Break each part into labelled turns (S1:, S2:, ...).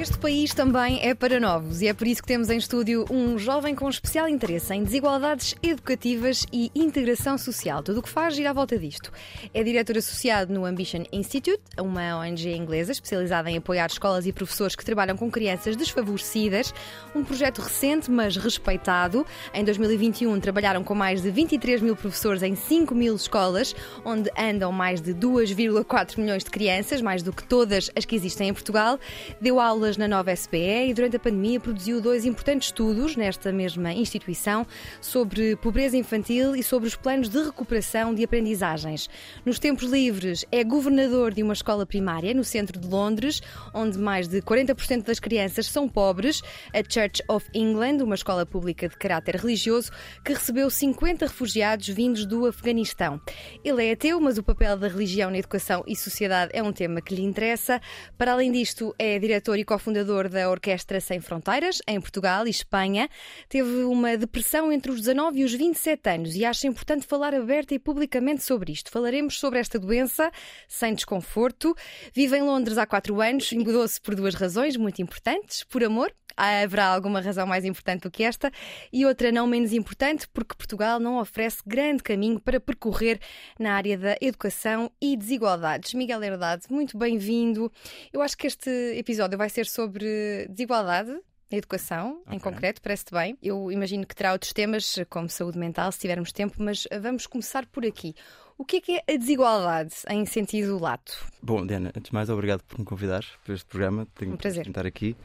S1: Este país também é para novos e é por isso que temos em estúdio um jovem com especial interesse em desigualdades educativas e integração social. Tudo o que faz gira à volta disto. É diretor associado no Ambition Institute, uma ONG inglesa especializada em apoiar escolas e professores que trabalham com crianças desfavorecidas. Um projeto recente, mas respeitado. Em 2021 trabalharam com mais de 23 mil professores em 5 mil escolas, onde andam mais de 2,4 milhões de crianças, mais do que todas as que existem em Portugal. Deu aulas na nova SPE e durante a pandemia produziu dois importantes estudos nesta mesma instituição sobre pobreza infantil e sobre os planos de recuperação de aprendizagens. Nos tempos livres é governador de uma escola primária no centro de Londres, onde mais de 40% das crianças são pobres, a Church of England, uma escola pública de caráter religioso que recebeu 50 refugiados vindos do Afeganistão. Ele é ateu, mas o papel da religião na educação e sociedade é um tema que lhe interessa. Para além disto, é diretor e cofundador da Orquestra Sem Fronteiras, em Portugal e Espanha. Teve uma depressão entre os 19 e os 27 anos e acha importante falar aberta e publicamente sobre isto. Falaremos sobre esta doença sem desconforto. Vive em Londres há quatro anos mudou-se por duas razões muito importantes: por amor haverá alguma razão mais importante do que esta, e outra não menos importante, porque Portugal não oferece grande caminho para percorrer na área da educação e desigualdades. Miguel Herdade, muito bem-vindo. Eu acho que este episódio vai ser sobre desigualdade na educação, okay. em concreto, parece-te bem. Eu imagino que terá outros temas, como saúde mental, se tivermos tempo, mas vamos começar por aqui. O que é, que é a desigualdade em sentido lato?
S2: Bom, Diana, antes de mais, obrigado por me convidar para este programa. Tenho
S1: um prazer.
S2: estar aqui.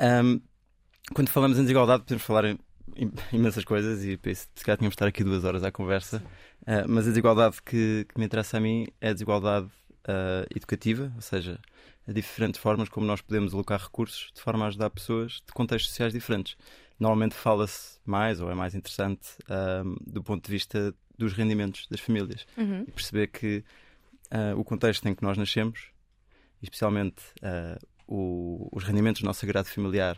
S2: Um, quando falamos em desigualdade, podemos falar em imensas coisas e se calhar tínhamos de estar aqui duas horas à conversa. Uh, mas a desigualdade que, que, me interessa a mim é a desigualdade uh, educativa, ou seja, a diferentes formas como nós podemos alocar recursos de forma a ajudar pessoas de contextos sociais diferentes. Normalmente fala-se mais, ou é mais interessante, uh, do ponto de vista dos rendimentos das famílias
S1: uhum.
S2: e perceber que o contexto em que nós nascemos, especialmente o, os rendimentos do nosso sagrado familiar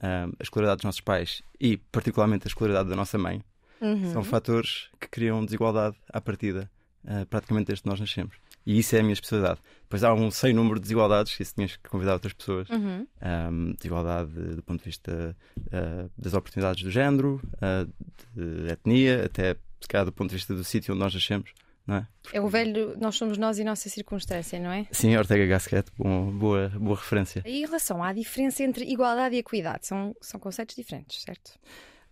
S2: a escolaridade dos nossos pais e, particularmente, a escolaridade da nossa mãe,
S1: uhum.
S2: são fatores que criam desigualdade à partida, uh, praticamente desde que nós nascemos. E isso é a minha especialidade. Depois há um sem número de desigualdades, isso tinhas que convidar outras pessoas.
S1: Uhum.
S2: Um, desigualdade do ponto de vista uh, das oportunidades do género, uh, de etnia, até se calhar do ponto de vista do sítio onde nós nascemos. É?
S1: é o velho Nós somos nós e nossa circunstância, não é?
S2: Sim, Ortega Gasquet, bom, boa, boa referência.
S1: E em relação à diferença entre igualdade e equidade, são, são conceitos diferentes, certo?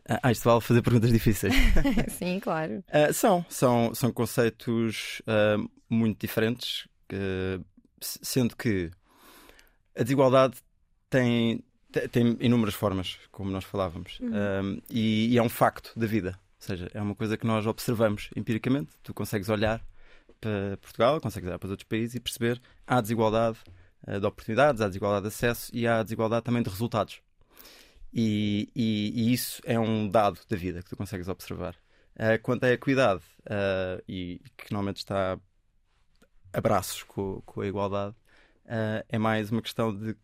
S2: Ah, isto vale fazer perguntas difíceis.
S1: Sim, claro.
S2: Uh, são, são, são conceitos uh, muito diferentes, uh, sendo que a desigualdade tem, tem inúmeras formas, como nós falávamos,
S1: uhum.
S2: e, e é um facto da vida. Seja, é uma coisa que nós observamos empiricamente. Tu consegues olhar para Portugal, consegues olhar para os outros países e perceber há desigualdade uh, de oportunidades, há desigualdade de acesso e há desigualdade também de resultados. E, e, e isso é um dado da vida que tu consegues observar. Uh, quanto à equidade, uh, e que normalmente está a braços com, com a igualdade, é mais uma questão de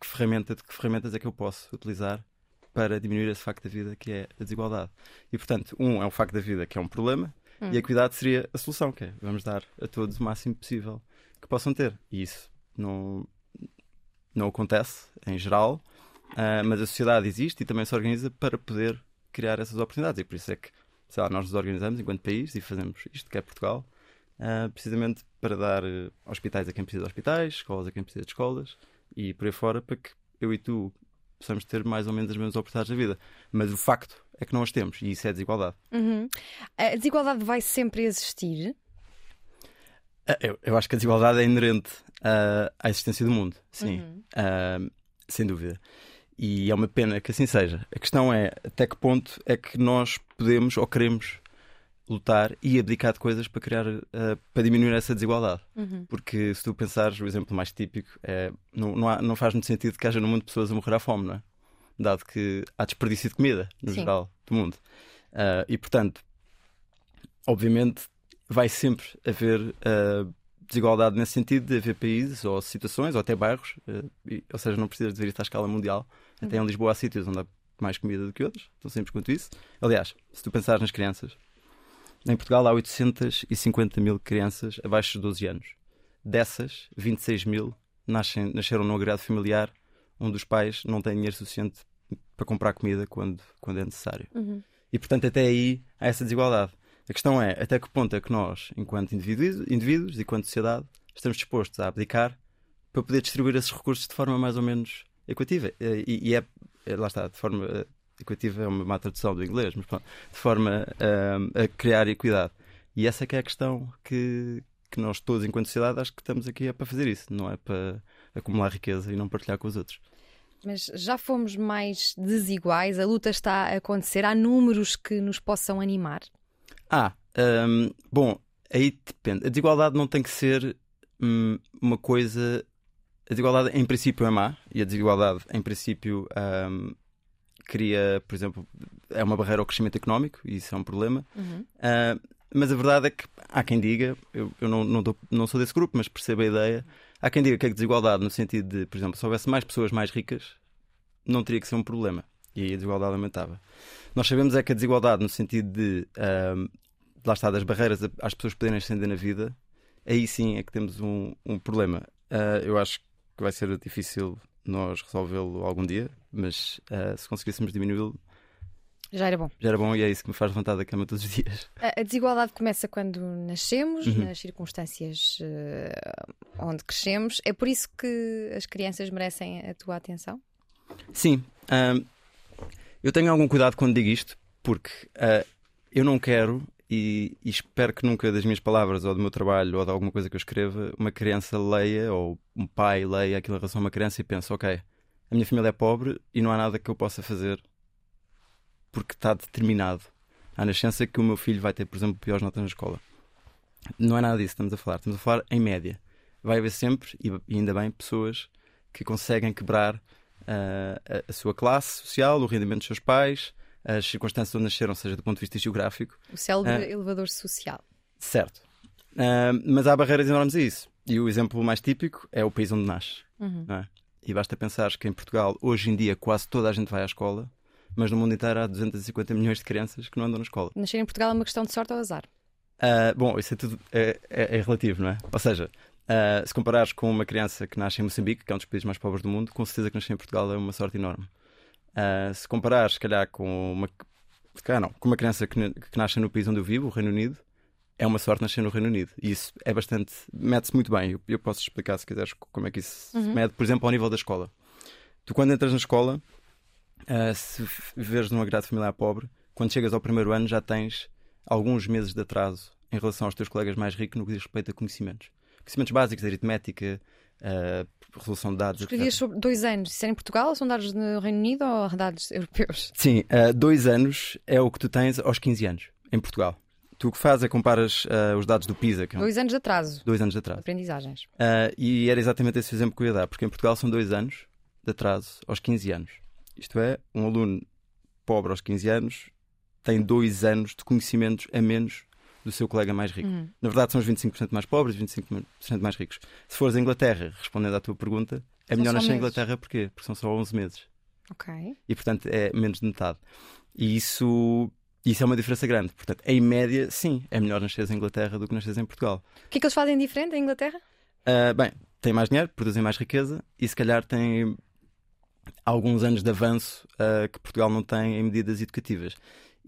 S2: que ferramenta, de que ferramentas é que eu posso utilizar para diminuir esse facto da vida que é a desigualdade. E, portanto, um é o facto da vida que é um problema hum. e a equidade seria a solução, que é vamos dar a todos o máximo possível que possam ter. E isso não, não acontece em geral, uh, mas a sociedade existe e também se organiza para poder criar essas oportunidades. E por isso é que, sei lá, nós nos organizamos enquanto país e fazemos isto que é Portugal, uh, precisamente para dar uh, hospitais a quem precisa de hospitais, escolas a quem precisa de escolas e por aí fora, para que eu e tu possamos ter mais ou menos as mesmas oportunidades na vida. Mas o facto é que não as temos e isso é desigualdade.
S1: Uhum. A desigualdade vai sempre existir?
S2: Ah, eu, eu acho que a desigualdade é inerente uh, à existência do mundo, sim,
S1: uhum.
S2: uh, sem dúvida. E é uma pena que assim seja. A questão é até que ponto é que nós podemos ou queremos lutar e abdicar de coisas para criar uh, para diminuir essa desigualdade.
S1: Uhum.
S2: Porque se tu pensares, o exemplo mais típico é não, não, há, não faz muito sentido que haja no mundo pessoas a morrer à fome, não é? Dado que há desperdício de comida, no
S1: Sim.
S2: geral. do mundo. Uh, e, portanto, obviamente, vai sempre haver uh, desigualdade nesse sentido de haver países ou situações ou até bairros, e, ou seja, não precisa de ver isto à escala mundial. Até em Lisboa há sítios onde há mais comida do que outros, tão simples quanto isso. Aliás, se tu pensares nas crianças, em Portugal há 850 mil crianças abaixo de 12 anos. Dessas, 26 mil nascem, nasceram num agrado familiar onde os pais não têm dinheiro suficiente para comprar comida quando, quando é necessário.
S1: Uhum.
S2: E portanto, até aí há essa desigualdade. A questão é até que ponto é que nós, enquanto indivíduos, indivíduos e enquanto sociedade, estamos dispostos a abdicar para poder distribuir esses recursos de forma mais ou menos equativa. E, e é, é, lá está, de forma equativa é uma má tradução do inglês, mas pronto, de forma uh, a criar equidade. E essa é que é a questão que, que nós todos, enquanto sociedade, acho que estamos aqui é para fazer isso, não é para acumular riqueza e não partilhar com os outros.
S1: Mas já fomos mais desiguais? A luta está a acontecer? Há números que nos possam animar?
S2: Ah, um, bom, aí depende. A desigualdade não tem que ser hum, uma coisa. A desigualdade, em princípio, é má e a desigualdade, em princípio, um, cria, por exemplo, é uma barreira ao crescimento económico e isso é um problema.
S1: Uhum.
S2: Uh, mas a verdade é que há quem diga, eu, eu não, não, não, sou desse grupo, mas percebo a ideia. Há quem diga que a desigualdade, no sentido de, por exemplo, se houvesse mais pessoas mais ricas, não teria que ser um problema e aí a desigualdade aumentava. Nós sabemos é que a desigualdade, no sentido de, uh, lá está, das barreiras às pessoas poderem ascender na vida, aí sim é que temos um, um problema. Uh, eu acho que vai ser difícil nós resolvê-lo algum dia, mas uh, se conseguíssemos diminuí-lo.
S1: Já era bom.
S2: Já era bom e é isso que me faz levantar da cama todos os dias.
S1: A, a desigualdade começa quando nascemos, uhum. nas circunstâncias uh, onde crescemos. É por isso que as crianças merecem a tua atenção?
S2: Sim. Uh, eu tenho algum cuidado quando digo isto, porque uh, eu não quero e, e, espero que nunca das minhas palavras ou do meu trabalho ou de alguma coisa que eu escreva uma criança leia ou um pai leia aquilo em relação a uma criança e pense, ok, a minha família é pobre e não há nada que eu possa fazer porque está determinado à nascença que o meu filho vai ter, por exemplo, piores notas na escola. Não é nada disso que estamos a falar. Estamos a falar em média. Vai haver sempre, e ainda bem, pessoas que conseguem quebrar uh, a, a, sua classe social, o rendimento dos seus pais, as circunstâncias onde nasceram, seja do ponto de vista geográfico.
S1: O célebre uh, elevador social.
S2: Certo. Uh, mas há barreiras enormes a isso. E o exemplo mais típico é o país onde nasce.
S1: Uhum.
S2: É? E basta pensar que em Portugal, hoje em dia, quase toda a gente vai à escola, mas no mundo inteiro há 250 milhões de crianças que não andam na escola.
S1: Nascer em Portugal é uma questão de sorte ou azar?
S2: Uh, bom, isso é tudo é, é, é, relativo, não é? Ou seja, uh, se comparares com uma criança que nasce em Moçambique, que é um dos países mais pobres do mundo, com certeza que nascer em Portugal é uma sorte enorme. Uh, se comparares, se calhar, com uma, calhar não, com uma criança que, que nasce no país onde eu vivo, o Reino Unido, é uma sorte nascer no Reino Unido. E isso é bastante. mede-se muito bem. Eu, eu, posso explicar, se quiseres, como é que isso uhum. se mede, por exemplo, ao nível da escola. Tu, quando entras na escola, uh, se viveres num agrado familiar pobre, quando chegas ao primeiro ano já tens alguns meses de atraso em relação aos teus colegas mais ricos no que diz respeito a conhecimentos. Conhecimentos básicos, aritmética, uh, resolução de dados.
S1: Escrevias sobre dois anos. Isso é em Portugal? São dados no Reino Unido ou dados europeus?
S2: Sim, uh, dois anos é o que tu tens aos 15 anos, em Portugal. Tu o que fazes é comparas uh, os dados do PISA. Que
S1: é um... Dois anos de atraso.
S2: Dois anos de atraso.
S1: Aprendizagens.
S2: Uh, e era exatamente esse exemplo que eu ia dar, porque em Portugal são dois anos de atraso aos 15 anos. Isto é, um aluno pobre aos 15 anos tem dois anos de conhecimentos a menos do seu colega mais rico.
S1: Uhum.
S2: Na verdade, são os 25% mais pobres e 25% mais ricos. Se fores à Inglaterra, respondendo à tua pergunta, é são melhor nascer em Inglaterra porquê? Porque são só 11 meses.
S1: Ok.
S2: E portanto é menos de metade. E isso, isso é uma diferença grande. Portanto, em média, sim, é melhor nascer em Inglaterra do que nascer em Portugal.
S1: O que é que eles fazem diferente em Inglaterra?
S2: Uh, bem, têm mais dinheiro, produzem mais riqueza e se calhar têm alguns anos de avanço uh, que Portugal não tem em medidas educativas.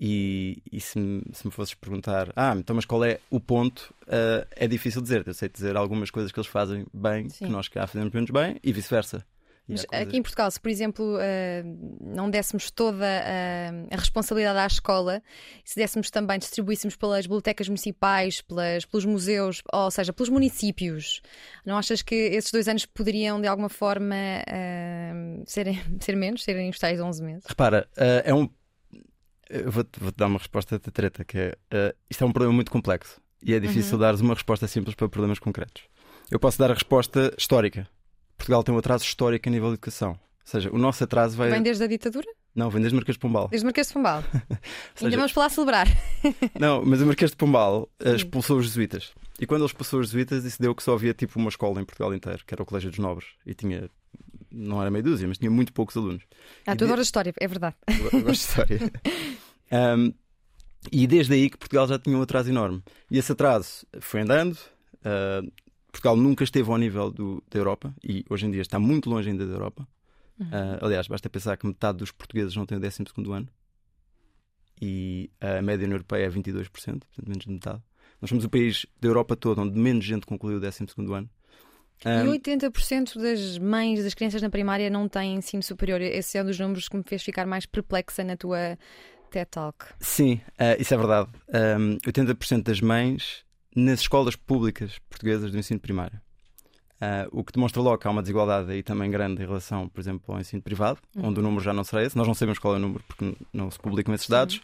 S2: E, e se, me, se, me fosses perguntar, ah, então, mas qual é o ponto? Uh, é difícil dizer. Eu sei dizer algumas coisas que eles fazem bem, Sim. que nós cá fazemos menos bem, e vice-versa.
S1: Mas aqui em Portugal, se por exemplo uh, não dessemos toda a, responsabilidade à escola, se dessemos também, distribuíssemos pelas bibliotecas municipais, pelas, pelos museus, ou seja, pelos municípios, não achas que esses dois anos poderiam de alguma forma uh, serem, ser menos, serem os tais 11 meses?
S2: Repara, uh, é um vou-te vou dar uma resposta de treta, que é uh, isto é um problema muito complexo e é difícil uhum. dar uma resposta simples para problemas concretos. Eu posso dar a resposta histórica. Portugal tem um atraso histórico a nível de educação. Ou seja, o nosso atraso vai.
S1: Vem desde a ditadura?
S2: Não, vem desde Marquês de Pombal.
S1: Desde Marquês de Pombal.
S2: seja-
S1: Ainda vamos para lá celebrar.
S2: Não, mas o Marquês de Pombal eh, expulsou os jesuítas. E quando ele expulsou os jesuítas, isso deu que só havia tipo uma escola em Portugal inteiro, que era o Colégio dos Nobres. E tinha, não era meia dúzia, mas tinha muito poucos alunos.
S1: Ah,
S2: E
S1: tu
S2: de-
S1: adoras história, é verdade.
S2: Eu gosto de história. Um, e desde aí que Portugal já tinha um atraso enorme. E esse atraso foi andando. uh, Portugal nunca esteve ao nível do- da Europa e hoje em dia está muito longe ainda da Europa. Uh, aliás, basta pensar que metade dos portugueses não tem o 12 ano e a média na Europeia é 22%, portanto, menos de metade. Nós somos o país da Europa toda onde menos gente concluiu o 12 ano. Um,
S1: E 80% das mães das crianças na primária não têm ensino superior. Esse é um dos números que me fez ficar mais perplexa na tua TED Talk.
S2: Sim, eh, isso é verdade. Um, 80% das mães nas escolas públicas portuguesas do ensino primário. Ah, o que demonstra logo que há uma desigualdade aí também grande em relação, por exemplo, ao ensino privado, onde o número já não será esse. Nós não sabemos qual é o número porque não se publicam esses dados.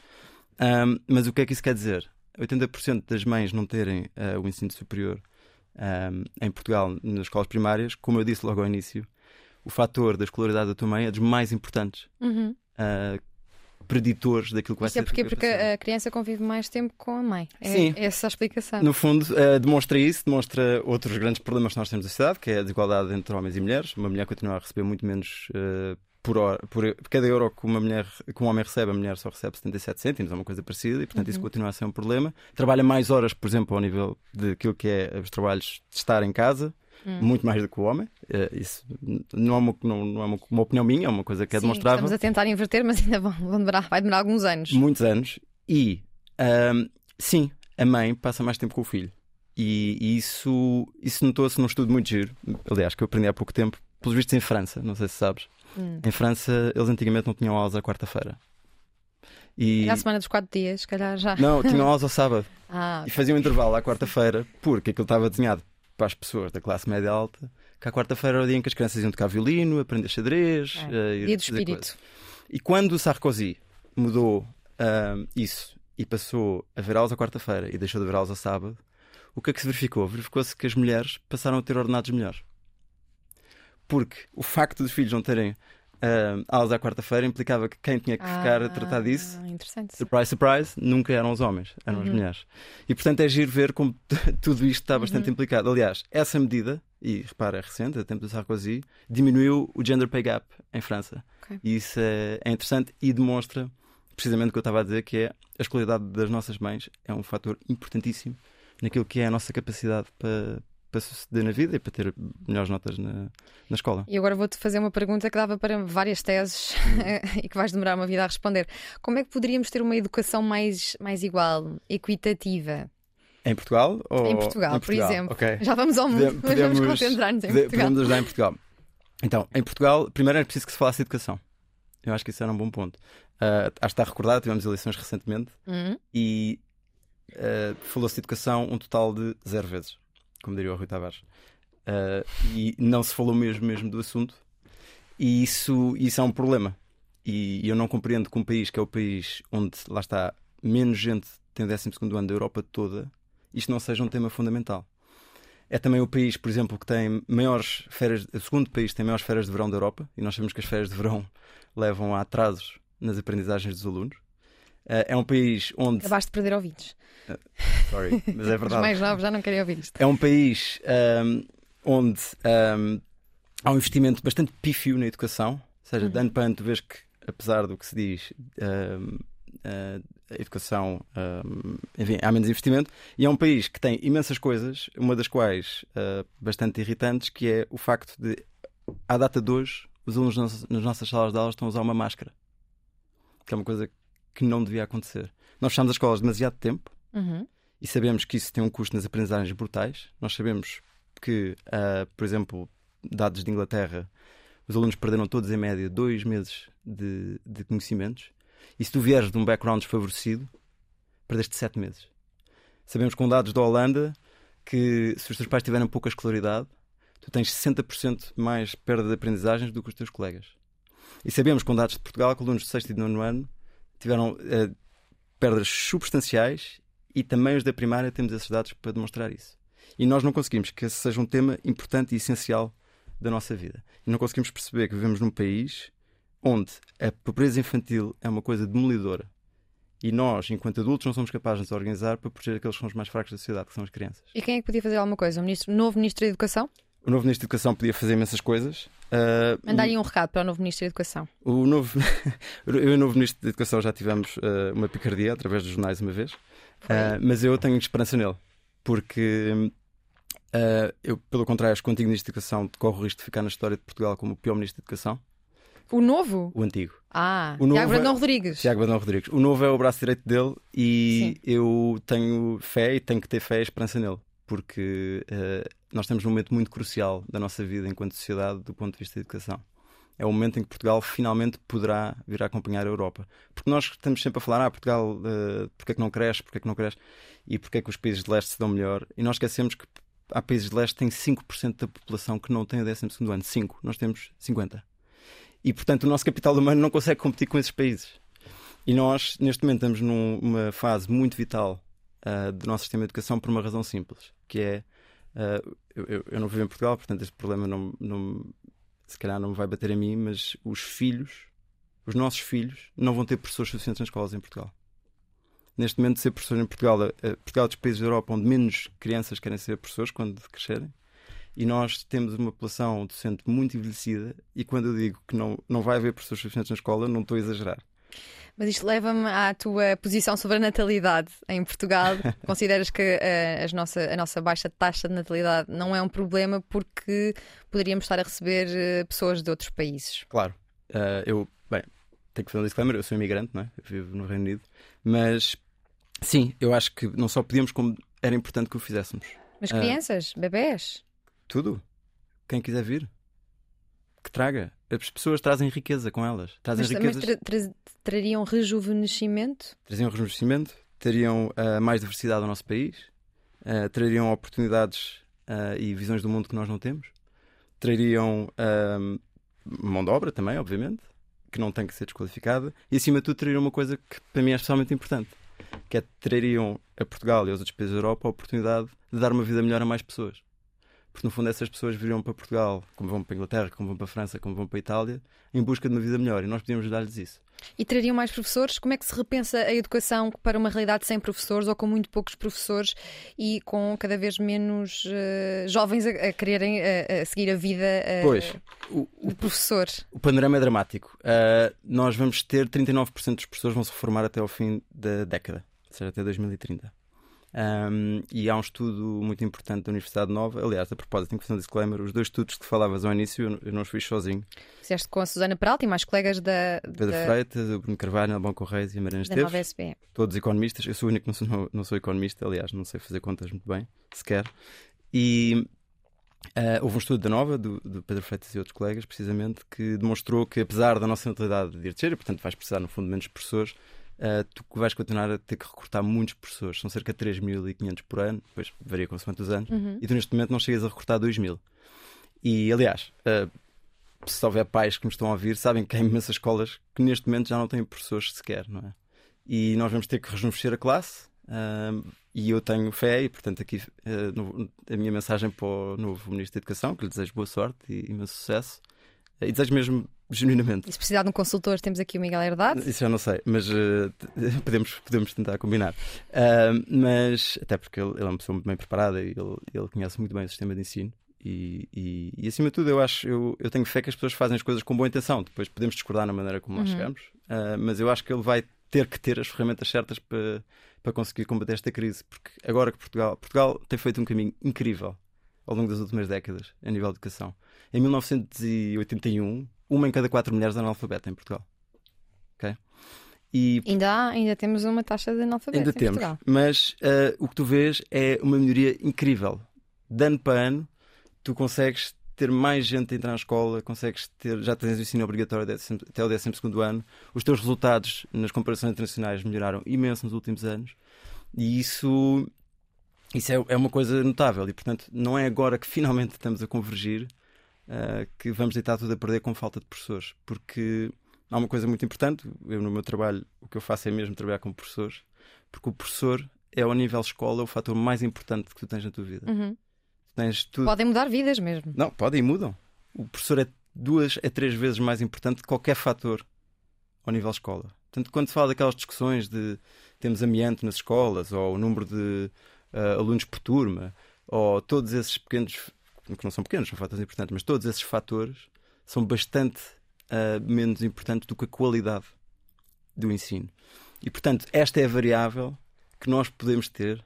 S2: Um, mas o que é que isso quer dizer? 80% das mães não terem ah, o ensino superior um, em Portugal nas escolas primárias, como eu disse logo ao início, o fator da escolaridade da tua mãe é dos mais importantes
S1: Uhum.
S2: ah, preditores daquilo que vai ser
S1: é porque,
S2: a tua
S1: porque
S2: educação.
S1: a criança convive mais tempo com a mãe. É,
S2: Sim.
S1: é essa a explicação.
S2: No fundo, eh, demonstra isso, demonstra outros grandes problemas que nós temos na sociedade, que é a desigualdade entre homens e mulheres. Uma mulher continua a receber muito menos eh, por hora. Por, cada euro que, uma mulher, que um homem recebe, a mulher só recebe 77 cêntimos, é uma coisa parecida, e portanto isso continua a ser um problema. Trabalha mais horas, por exemplo, ao nível daquilo que é os trabalhos de estar em casa. Muito mais do que o homem. Eh, isso não é, uma, não, não é uma, uma opinião minha, é uma coisa que é
S1: Sim,
S2: demonstrável
S1: Estamos a tentar inverter, mas ainda vão, vão demorar, vai demorar alguns anos.
S2: muitos anos e ahm, sim, a mãe passa mais tempo com o filho. E, e isso, isso notou-se num estudo muito giro, aliás, que eu aprendi há pouco tempo, pelos vistos em França, não sei se sabes.
S1: Hum.
S2: Em França, eles antigamente não tinham aulas à quarta-feira. E...
S1: Era a semana dos quatro dias, se calhar já.
S2: Não, tinham aulas ao sábado.
S1: Ah,
S2: E faziam um intervalo à quarta-feira, porque aquilo estava desenhado para as pessoas da classe média alta, que à quarta-feira era o dia em que as crianças iam tocar violino, aprender xadrez.
S1: é.
S2: ir
S1: dia do espírito.
S2: E quando o Sarkozy mudou ahm, isso e passou a ver aulas à quarta-feira e deixou de ver aulas ao sábado, o que é que se verificou? Verificou-se que as mulheres passaram a ter ordenados melhores. Porque o facto dos filhos não terem ahm, aulas à quarta-feira implicava que quem tinha que ficar a tratar disso
S1: Ah, Interessante.
S2: Surprise, surprise, nunca eram os homens, eram as mulheres. E portanto é giro ver como tudo isto está bastante implicado. Aliás, essa medida, e repara, é recente, a tempo do Sarkozy, diminuiu o gender pay gap em França.
S1: Ok.
S2: E isso é, é interessante e demonstra precisamente o que eu estava a dizer, que é a escolaridade das nossas mães é um fator importantíssimo naquilo que é a nossa capacidade para, para suceder na vida e para ter melhores notas na, na escola.
S1: E agora vou-te fazer uma pergunta que dava para várias teses e que vais demorar uma vida a responder. Como é que poderíamos ter uma educação mais, mais igual, equitativa?
S2: Em Portugal? Ou...
S1: Em Portugal, por exemplo.
S2: Ok.
S1: Já vamos ao mundo,
S2: Pode-
S1: mas vamos concentrar-nos em Portugal.
S2: Podemos ajudar em Portugal. Então, em Portugal, primeiro era preciso que se falasse de educação. Eu acho que isso era um bom ponto. Ah, acho que está recordado, tivemos eleições recentemente
S1: Hum,
S2: e ah, falou-se de educação um total de zero vezes, como diria o Rui Tavares. Ah, e não se falou mesmo, mesmo do assunto. E isso, isso é um problema. E eu não compreendo que um país que é o país onde, lá está, menos gente tem o 12 ano da Europa toda, isto não seja um tema fundamental. É também o país, por exemplo, que tem maiores férias, o segundo país que tem maiores férias de verão da Europa, e nós sabemos que as férias de verão levam a atrasos nas aprendizagens dos alunos. Eh, É um país onde.
S1: Acabaste de perder ouvidos.
S2: Sorry, mas é
S1: Os
S2: verdade.
S1: mais novos já não querem ouvir isto.
S2: É um país ahm, onde ahm, há um investimento bastante pífio na educação, ou seja, de ano para ano tu vês que, apesar do que se diz, ahm, ah, a educação, enfim, há menos investimento, e é um país que tem imensas coisas, uma das quais ah, bastante irritantes, que é o facto de, à data de hoje, os alunos nas, nas nossas salas de aulas estão a usar uma máscara, que é uma coisa que não devia acontecer. Nós fechamos as escolas demasiado tempo,
S1: Uhum.
S2: e sabemos que isso tem um custo nas aprendizagens brutais. Nós sabemos que, ah, por exemplo, dados de Inglaterra, os alunos perderam todos em média dois meses de, de conhecimentos. E se tu vieres de um background desfavorecido, perdeste sete meses. Sabemos com dados da Holanda que se os teus pais tiverem pouca escolaridade, tu tens 60% mais perda de aprendizagens do que os teus colegas. E sabemos com dados de Portugal que alunos de sexto e de nono ano tiveram eh, perdas substanciais e também os da primária temos esses dados para demonstrar isso. E nós não conseguimos que esse seja um tema importante e essencial da nossa vida. E não conseguimos perceber que vivemos num país onde a pobreza infantil é uma coisa demolidora e nós, enquanto adultos, não somos capazes de nos organizar para proteger aqueles que são os mais fracos da sociedade, que são as crianças.
S1: E quem é que podia fazer alguma coisa? O ministro, novo Ministro da Educação?
S2: O novo Ministro da Educação podia fazer imensas coisas. Uh,
S1: Mandar-lhe um recado para o novo Ministro da Educação.
S2: O novo, eu e o novo Ministro da Educação já tivemos uh, uma picardia através dos jornais uma vez, uh, mas eu tenho esperança nele, porque eu, pelo contrário, acho que o antigo Ministro da Educação corre o risco de ficar na história de Portugal como o pior Ministro da Educação.
S1: O novo?
S2: O antigo.
S1: Ah, o novo Tiago Brandão é... Rodrigues.
S2: Tiago Brandão Rodrigues. O novo é o braço direito dele e Sim. eu tenho fé e tenho que ter fé e esperança nele, porque uh, nós estamos num momento muito crucial da nossa vida enquanto sociedade do ponto de vista da educação. É o momento em que Portugal finalmente poderá vir a acompanhar a Europa. Porque nós estamos sempre a falar, ah, Portugal, uh, porque é que não cresce, porque é que não cresce, e porque é que os países de leste se dão melhor. E nós esquecemos que há países de leste que têm 12% da população que não tem o 12 ano. 5. Nós temos 50. E, portanto, o nosso capital humano não consegue competir com esses países. E nós, neste momento, estamos numa fase muito vital uh, do nosso sistema de educação por uma razão simples, que é uh, eu, eu, não vivo em Portugal, portanto este problema não, não, se calhar não vai bater a mim, mas os filhos, os nossos filhos, não vão ter professores suficientes nas escolas em Portugal. Neste momento, ser professor em Portugal, uh, Portugal é dos países da Europa onde menos crianças querem ser professores quando crescerem e nós temos uma população docente muito envelhecida e quando eu digo que não, não vai haver professores suficientes na escola, não estou a exagerar.
S1: Mas isto leva-me à tua posição sobre a natalidade em Portugal. Consideras que a, eh, a, nossa, a nossa baixa taxa de natalidade não é um problema porque poderíamos estar a receber eh, pessoas de outros países?
S2: Claro. Uh, eu, bem, tenho que fazer um disclaimer, eu sou imigrante, não é? Eu vivo no Reino Unido. Mas, sim, eu acho que não só podíamos, como era importante que o fizéssemos.
S1: Mas crianças, uh, bebés?
S2: Tudo. Quem quiser vir, que traga. As pessoas trazem riqueza com elas. Trazem
S1: mas,
S2: riquezas...
S1: mas tra tra trariam rejuvenescimento?
S2: Traziam rejuvenescimento, teriam uh, mais diversidade ao nosso país, uh, trariam oportunidades uh, e visões do mundo que nós não temos, trariam mão de obra também, obviamente, que não tem que ser desqualificada, e acima de tudo trariam uma coisa que para mim é especialmente importante, que é trariam a Portugal e aos outros países da Europa a oportunidade de dar uma vida melhor a mais pessoas porque no fundo essas pessoas viriam para Portugal, como vão para a Inglaterra, como vão para a França, como vão para a Itália, em busca de uma vida melhor e nós podíamos dar-lhes isso.
S1: E trariam mais professores? Como é que se repensa a educação para uma realidade sem professores ou com muito poucos professores e com cada vez menos uh, jovens a, a quererem a, a, seguir a vida uh,
S2: pois, o,
S1: de professor?
S2: O panorama é dramático. Uh, nós vamos ter 39% dos professores vão se reformar até ao fim da década, ou seja, até 2030. Um, e há um estudo muito importante da Universidade Nova. Aliás, a propósito, tenho que fazer um disclaimer: os dois estudos que falavas ao início, eu não os fiz sozinho.
S1: Fizeste com a Susana Peralta e mais colegas da.
S2: Pedro da... Freitas, o Bruno Carvalho, Albão Correios e a Mariana Esteves. Todos economistas. Eu sou o único que não sou, não, não sou economista, aliás, não sei fazer contas muito bem, sequer. E Uh, houve um estudo da Nova, do, do, Pedro Freitas e outros colegas, precisamente, que demonstrou que, apesar da nossa mentalidade de ir descer, e portanto vais precisar, no fundo, menos professores, uh, tu vais continuar a ter que recrutar muitos professores. São cerca de 3.500 por ano, depois varia consoante os anos, uhum. e tu neste momento não chegas a recrutar 2.000. E aliás, uh, se houver pais que me estão a ouvir, sabem que há imensas escolas que neste momento já não têm professores sequer, não é? E nós vamos ter que rejuvenescer a classe. Uh, e eu tenho fé, e portanto, aqui uh, no, a minha mensagem para o novo Ministro da Educação, que lhe desejo boa sorte e imenso sucesso, e desejo mesmo genuinamente.
S1: E se precisar de um consultor, temos aqui o Miguel Herdade.
S2: Isso já não sei, mas uh, podemos, podemos tentar combinar. Uh, mas, até porque ele, ele, é uma pessoa muito bem preparada e ele, ele conhece muito bem o sistema de ensino. E, e, e, acima de tudo, eu acho, eu, eu tenho fé que as pessoas fazem as coisas com boa intenção. Depois podemos discordar na maneira como nós uhum. chegamos, uh, mas eu acho que ele vai ter que ter as ferramentas certas para, para conseguir combater esta crise. Porque agora que Portugal, Portugal tem feito um caminho incrível ao longo das últimas décadas a nível de educação. Em 1981, uma em cada quatro mulheres analfabeta em Portugal. Okay?
S1: E... Ainda, há, ainda temos uma taxa de analfabeto
S2: ainda
S1: em
S2: temos,
S1: Portugal.
S2: Mas uh, o que tu vês é uma melhoria incrível. De ano para ano, tu consegues ter mais gente a entrar na escola, consegues ter, já tens o ensino obrigatório até o 12 ano, os teus resultados nas comparações internacionais melhoraram imenso nos últimos anos e isso, isso é, é uma coisa notável e, portanto, não é agora que finalmente estamos a convergir uh, que vamos deitar tudo a perder com falta de professores. Porque há uma coisa muito importante, eu no meu trabalho, o que eu faço é mesmo trabalhar com professores, porque o professor é ao nível escola o fator mais importante que tu tens na tua vida.
S1: Uhum.
S2: Tens tudo...
S1: Podem mudar vidas mesmo.
S2: Não, podem e mudam. O professor é duas a três vezes mais importante que qualquer fator ao nível escola. Portanto, quando se fala daquelas discussões de temos amianto nas escolas, ou o número de uh, alunos por turma, ou todos esses pequenos, que não são pequenos, são fatores importantes, mas todos esses fatores são bastante uh, menos importantes do que a qualidade do ensino. E, portanto, esta é a variável que nós podemos ter,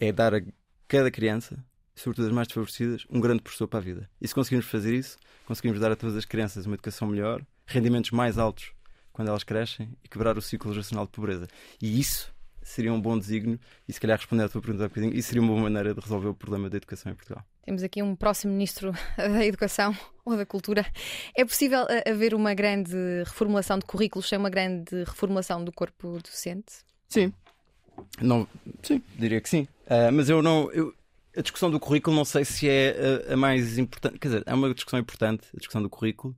S2: é dar a cada criança, sobretudo as mais desfavorecidas, um grande professor para a vida. E se conseguirmos fazer isso, conseguimos dar a todas as crianças uma educação melhor, rendimentos mais altos quando elas crescem e quebrar o ciclo geracional de pobreza. E isso seria um bom desígnio e se calhar responder à tua pergunta um bocadinho, isso seria uma boa maneira de resolver o problema da educação em Portugal.
S1: Temos aqui um próximo ministro da Educação ou da Cultura. É possível eh, haver uma grande reformulação de currículos sem uma grande reformulação do corpo docente?
S2: Sim. Não, sim, diria que sim. Uh, mas eu não. Eu, a discussão do currículo não sei se é a, a, mais importante. Quer dizer, é uma discussão importante, a discussão do currículo.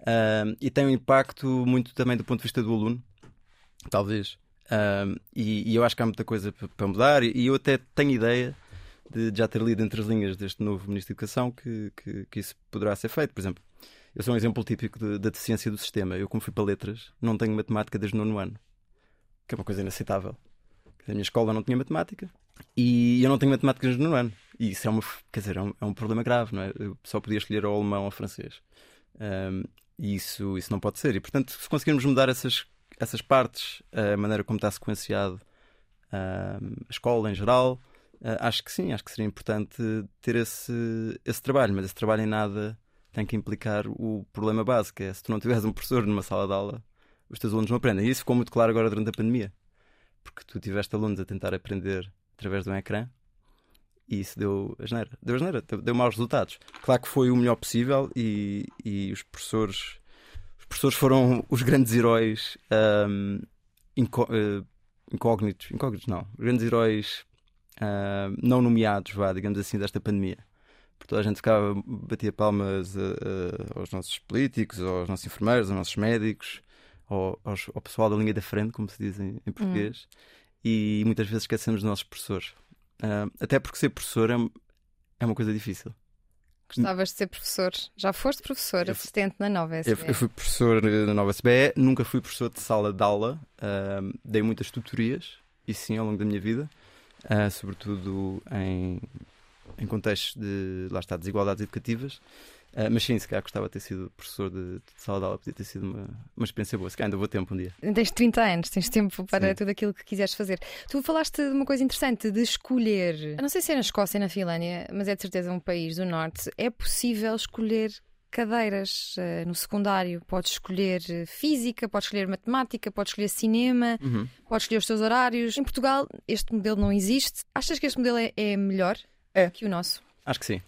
S2: Uh, e tem um impacto muito também do ponto de vista do aluno, talvez. E, e, eu acho que há muita coisa para mudar, e, eu até tenho ideia de já ter lido entre as linhas deste novo Ministro da Educação que, que, que, isso poderá ser feito. Por exemplo, eu sou um exemplo típico de, da deficiência do sistema. Eu, como fui para letras, não tenho matemática desde o nono ano, que é uma coisa inaceitável. A minha escola não tinha matemática e eu não tenho matemática desde o nono ano. E isso é, uma, quer dizer, é, um, é um problema grave, não é? Eu só podia escolher ou alemão ou francês. Um, e isso, isso não pode ser. E, portanto, se conseguirmos mudar essas, essas partes, a maneira como está sequenciado a escola em geral, acho que sim, acho que seria importante ter esse, esse trabalho. Mas esse trabalho em nada tem que implicar o problema básico: é se tu não tiveres um professor numa sala de aula, os teus alunos não aprendem. E isso ficou muito claro agora durante a pandemia, porque tu tiveste alunos a tentar aprender através de um ecrã e isso deu asneira. Deu asneira, deu, deu maus resultados. Claro que foi o melhor possível e, e os professores professores foram os grandes heróis um, incó, uh, incógnitos, incógnitos não, os grandes heróis uh, não nomeados, vá, digamos assim, desta pandemia. Porque toda a gente ficava, batia palmas uh, aos nossos políticos, aos nossos enfermeiros, aos nossos médicos, ao, aos, ao pessoal da linha da frente, como se diz em, em português, hum. e muitas vezes esquecemos dos nossos professores. Até porque ser professor é, é uma coisa difícil.
S1: Gostavas de ser professor? Já foste professor, eu, assistente na Nova SBE?
S2: Eu, eu, fui professor na Nova SBE, nunca fui professor de sala de aula, uh, dei muitas tutorias, e sim, ao longo da minha vida, uh, sobretudo em, em contextos de, lá está, desigualdades educativas. Uh, mas sim, se calhar gostava de ter sido professor de, de sala de aula, podia ter sido uma, uma experiência boa. Se calhar ainda vou tempo um dia.
S1: Tens 30 anos, tens tempo para sim. tudo aquilo que quiseres fazer. Tu falaste de uma coisa interessante, de escolher. Eu não sei se é na Escócia e na Finlândia, mas é de certeza um país do norte. É possível escolher cadeiras uh, no secundário. Podes escolher eh, física, podes escolher matemática, podes escolher cinema, uhum. podes escolher os teus horários. Em Portugal, este modelo não existe. Achas que este modelo é, é melhor
S2: é.
S1: que o nosso?
S2: Acho que sim.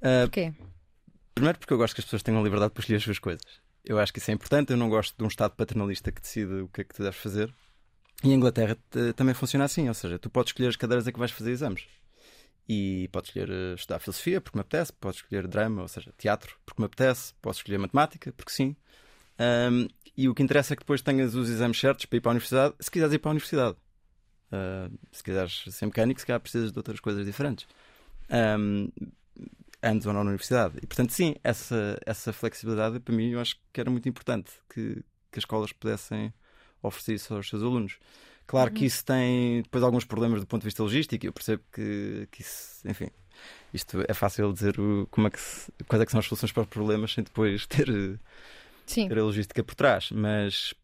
S1: Uh, Porquê?
S2: Primeiro porque eu gosto que as pessoas tenham liberdade para escolher as suas coisas. Eu acho que isso é importante. Eu não gosto de um Estado paternalista que decide o que é que tu deves fazer. E a Inglaterra também funciona assim, ou seja, tu podes escolher as cadeiras a que vais fazer exames. E podes escolher eh, estudar filosofia porque me apetece, podes escolher drama, ou seja, teatro porque me apetece, podes escolher matemática porque sim. Um, e o que interessa é que depois tenhas os exames certos para ir para a universidade, se quiseres ir para a universidade. Uh, se quiseres ser mecânico, se calhar precisas de outras coisas diferentes. Um, antes ou não na universidade. E portanto, sim, essa, essa flexibilidade para mim eu acho que era muito importante que, que as escolas pudessem oferecer isso aos seus alunos. Claro uhum. que isso tem depois alguns problemas do ponto de vista logístico, eu percebo que, que isso, enfim, isto é fácil dizer o, como é que se, quais é que são as soluções para os problemas sem depois ter, ter a logística por trás, mas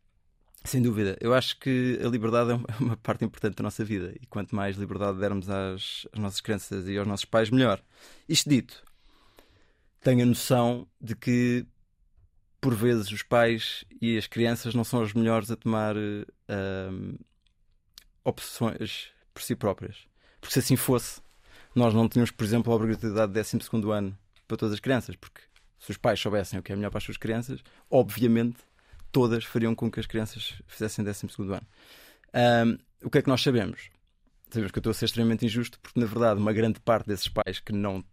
S2: sem dúvida, eu acho que a liberdade é, é uma parte importante da nossa vida e quanto mais liberdade dermos às, às nossas crianças e aos nossos pais, melhor. Isto dito, tenho a noção de que por vezes os pais e as crianças não são os melhores a tomar uh, opções por si próprias. Porque se assim fosse, nós não tínhamos, por exemplo, a obrigatoriedade de 12 ano para todas as crianças, porque se os pais soubessem o que é melhor para as suas crianças, obviamente todas fariam com que as crianças fizessem 12 ano. Um, o que é que nós sabemos? Sabemos que eu estou a ser extremamente injusto, porque na verdade uma grande parte desses pais que não,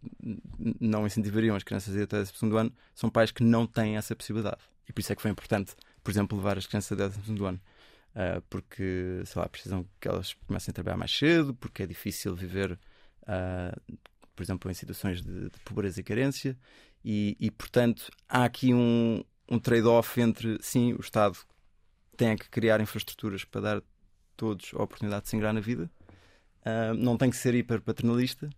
S2: não incentivariam as crianças a ir até 12 ano são pais que não têm essa possibilidade. E por isso é que foi importante, por exemplo, levar as crianças a 12 ano. Uh, porque, sei lá, precisam que elas comecem a trabalhar mais cedo, porque é difícil viver, uh, por exemplo, em situações de, de pobreza e carência, E, e portanto, há aqui um, um trade-off entre, sim, o Estado tem que criar infraestruturas para dar todos a oportunidade de se ingrar na vida, uh, não tem que ser hiper paternalista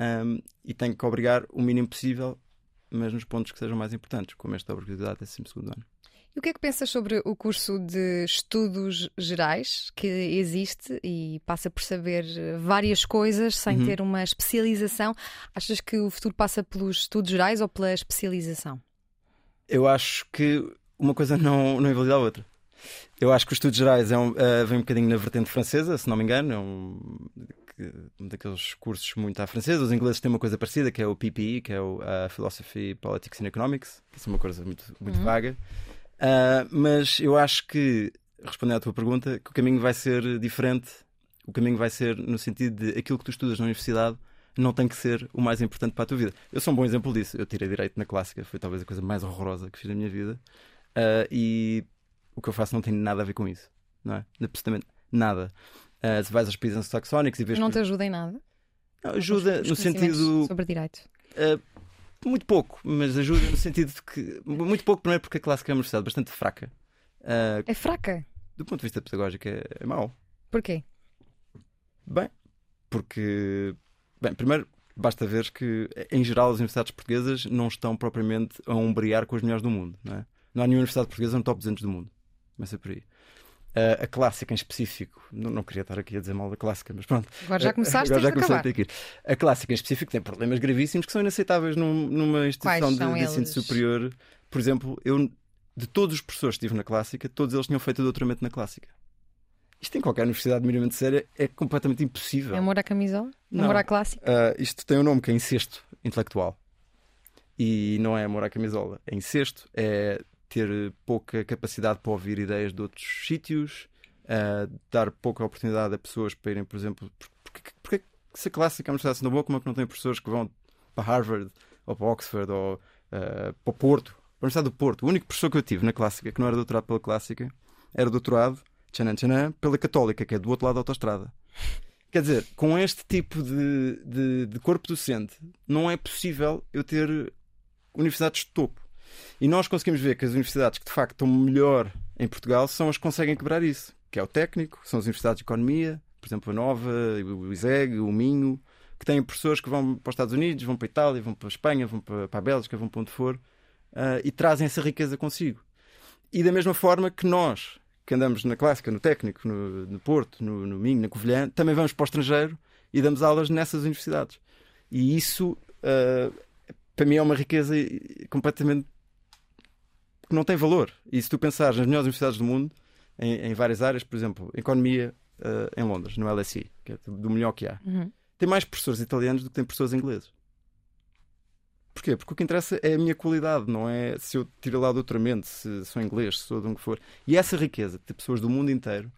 S2: um, e tem que obrigar o mínimo possível, mas nos pontos que sejam mais importantes, como esta obrigatoriedade é 12 ano.
S1: E o que é que pensas sobre o curso de estudos gerais que existe e passa por saber várias coisas sem uhum. ter uma especialização? Achas que o futuro passa pelos estudos gerais ou pela especialização?
S2: Eu acho que uma coisa não, não invalida a outra. Eu acho que os estudos gerais é um, uh, vem um bocadinho na vertente francesa, se não me engano, é um, um daqueles cursos muito à francesa. Os ingleses têm uma coisa parecida, que é o PPE, que é o uh, Philosophy, Politics and Economics, que é uma coisa muito, muito uhum. vaga. Uh, mas eu acho que, respondendo à tua pergunta, que o caminho vai ser diferente. O caminho vai ser no sentido de aquilo que tu estudas na universidade não tem que ser o mais importante para a tua vida. Eu sou um bom exemplo disso. Eu tirei direito na clássica, foi talvez a coisa mais horrorosa que fiz na minha vida. Uh, e o que eu faço não tem nada a ver com isso, não é? Absolutamente nada. Uh, se vais aos países saxónicos e vês.
S1: Não te ajuda em nada?
S2: Não, ajuda no sentido.
S1: Sobre direito.
S2: Uh, muito pouco, mas ajuda no sentido de que. Muito pouco, primeiro, porque a clássica é uma universidade bastante fraca.
S1: Uh, é fraca?
S2: Do ponto de vista pedagógico, é, é mau.
S1: Porquê?
S2: Bem, porque. Bem, primeiro, basta ver que, em geral, as universidades portuguesas não estão propriamente a umbrear com as melhores do mundo. Não, é? não há nenhuma universidade portuguesa no top 200 do mundo. Começa por aí. Uh, a clássica em específico, não, não, queria estar aqui a dizer mal da clássica, mas pronto.
S1: Agora já começaste Agora já comecei a ter que ir.
S2: A clássica em específico tem problemas gravíssimos que são inaceitáveis num, numa instituição de, de ensino superior. Por exemplo, eu, de todos os professores que estive na clássica, todos eles tinham feito doutoramento na clássica. Isto em qualquer universidade minimamente séria é completamente impossível. É
S1: amor à camisola? Não. Amor à clássica?
S2: Uh, isto tem um nome que é incesto intelectual. E não é amor à camisola, é incesto, é ter pouca capacidade para ouvir ideias de outros sítios, uh, dar pouca oportunidade a pessoas para irem, por exemplo, porque, porque se a clássica uma universidade assim boa, como é que não tem professores que vão para Harvard ou para Oxford ou uh, para o Porto, para a Universidade do Porto. O único professor que eu tive na clássica, que não era doutorado pela clássica, era doutorado, tchanan, tchanan, pela católica, que é do outro lado da autostrada. Quer dizer, com este tipo de, de, de corpo docente, não é possível eu ter universidades de topo. E nós conseguimos ver que as universidades que de facto estão melhor em Portugal são as que conseguem quebrar isso, que é o técnico, são as universidades de economia, por exemplo, a Nova, o ISEG, o Minho, que têm professores que vão para os Estados Unidos, vão para a Itália, vão para a Espanha, vão para a Bélgica, vão para onde for, uh, e trazem essa riqueza consigo. E da mesma forma que nós, que andamos na clássica, no técnico, no, no Porto, no, no Minho, na Covilhã, também vamos para o estrangeiro e damos aulas nessas universidades. E isso, uh, para mim, é uma riqueza completamente que não tem valor. E se tu pensares nas melhores universidades do mundo, em, em várias áreas, por exemplo, economia uh, em Londres, no LSE, que é do melhor que há, uhum. tem mais professores italianos do que tem professores ingleses. Porquê? Porque o que interessa é a minha qualidade, não é se eu tiro lá doutoramento, se sou inglês, se sou de onde for. E essa riqueza de pessoas do mundo inteiro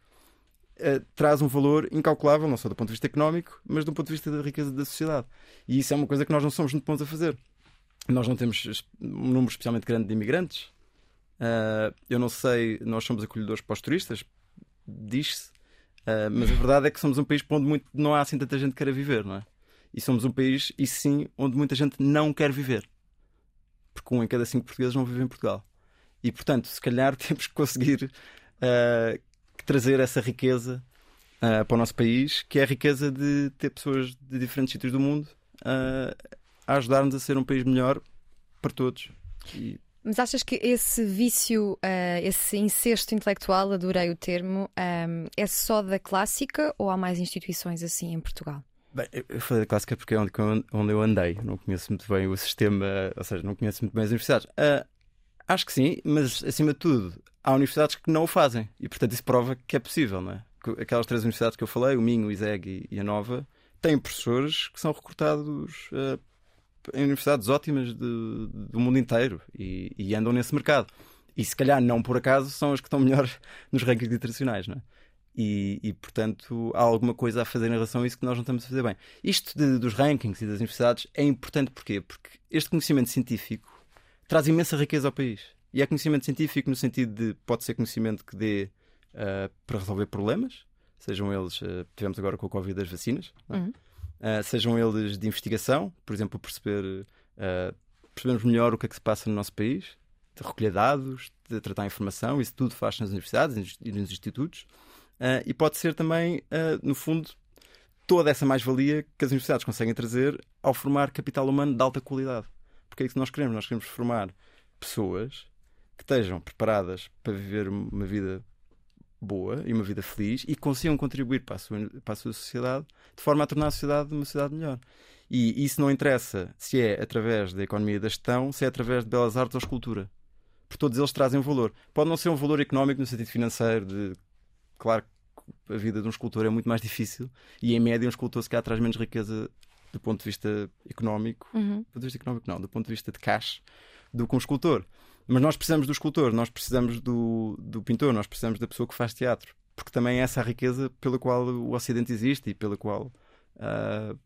S2: uh, traz um valor incalculável, não só do ponto de vista económico, mas do ponto de vista da riqueza da sociedade. E isso é uma coisa que nós não somos muito bons a fazer. Nós não temos um número especialmente grande de imigrantes, Uh, eu não sei, nós somos acolhedores para os turistas, diz-se, uh, mas a verdade é que somos um país onde muito, não há assim tanta gente que queira viver, não é? E somos um país, e sim, onde muita gente não quer viver. Porque um em cada cinco portugueses não vive em Portugal. E portanto, se calhar temos que conseguir uh, trazer essa riqueza para o nosso país, que é a riqueza de ter pessoas de diferentes sítios do mundo a ajudar-nos a ser um país melhor para todos. E
S1: mas achas que esse vício, uh, esse incesto intelectual, adorei o termo, um, ehm, é só da clássica ou há mais instituições assim em Portugal?
S2: Bem, eu falei da clássica porque é onde, onde eu andei. Não conheço muito bem o sistema, ou seja, não conheço muito bem as universidades. Uh, acho que sim, mas acima de tudo, há universidades que não o fazem. E portanto isso prova que é possível, não é? Aquelas três universidades que eu falei, o Minho, o ISEG e a Nova, têm professores que são recrutados uh, em universidades ótimas de, do mundo inteiro e, e, andam nesse mercado. E se calhar não por acaso são as que estão melhor nos rankings internacionais, não é? E, e, portanto há alguma coisa a fazer em relação a isso que nós não estamos a fazer bem. Isto de, dos rankings e das universidades é importante porquê? Porque este conhecimento científico traz imensa riqueza ao país. E é conhecimento científico no sentido de pode ser conhecimento que dê uh, para resolver problemas, sejam eles, uh, tivemos agora com a Covid as vacinas, é? uhum uh, sejam eles de investigação, por exemplo, perceber, uh, percebermos melhor o que é que se passa no nosso país, de recolher dados, de tratar informação, isso tudo faz nas universidades e nos institutos. Uh, e pode ser também, no fundo, toda essa mais-valia que as universidades conseguem trazer ao formar capital humano de alta qualidade. Porque é isso que nós queremos. Nós queremos formar pessoas que estejam preparadas para viver uma vida boa e uma vida feliz e consigam contribuir para a sua, para a sua sociedade de forma a tornar a sociedade uma sociedade melhor. E isso não interessa se é através da economia da gestão, se é através de belas artes ou escultura. Porque todos eles trazem um valor. Pode não ser um valor económico no sentido financeiro, de claro que a vida de um escultor é muito mais difícil e em média um escultor se calhar traz menos riqueza do ponto de vista económico,
S1: uhum.
S2: do ponto de vista económico não, do ponto de vista de cash, do que um escultor. Mas nós precisamos do escultor, nós precisamos do, do pintor, nós precisamos da pessoa que faz teatro. Porque também é essa a riqueza pela qual o Ocidente existe e pela qual, uh,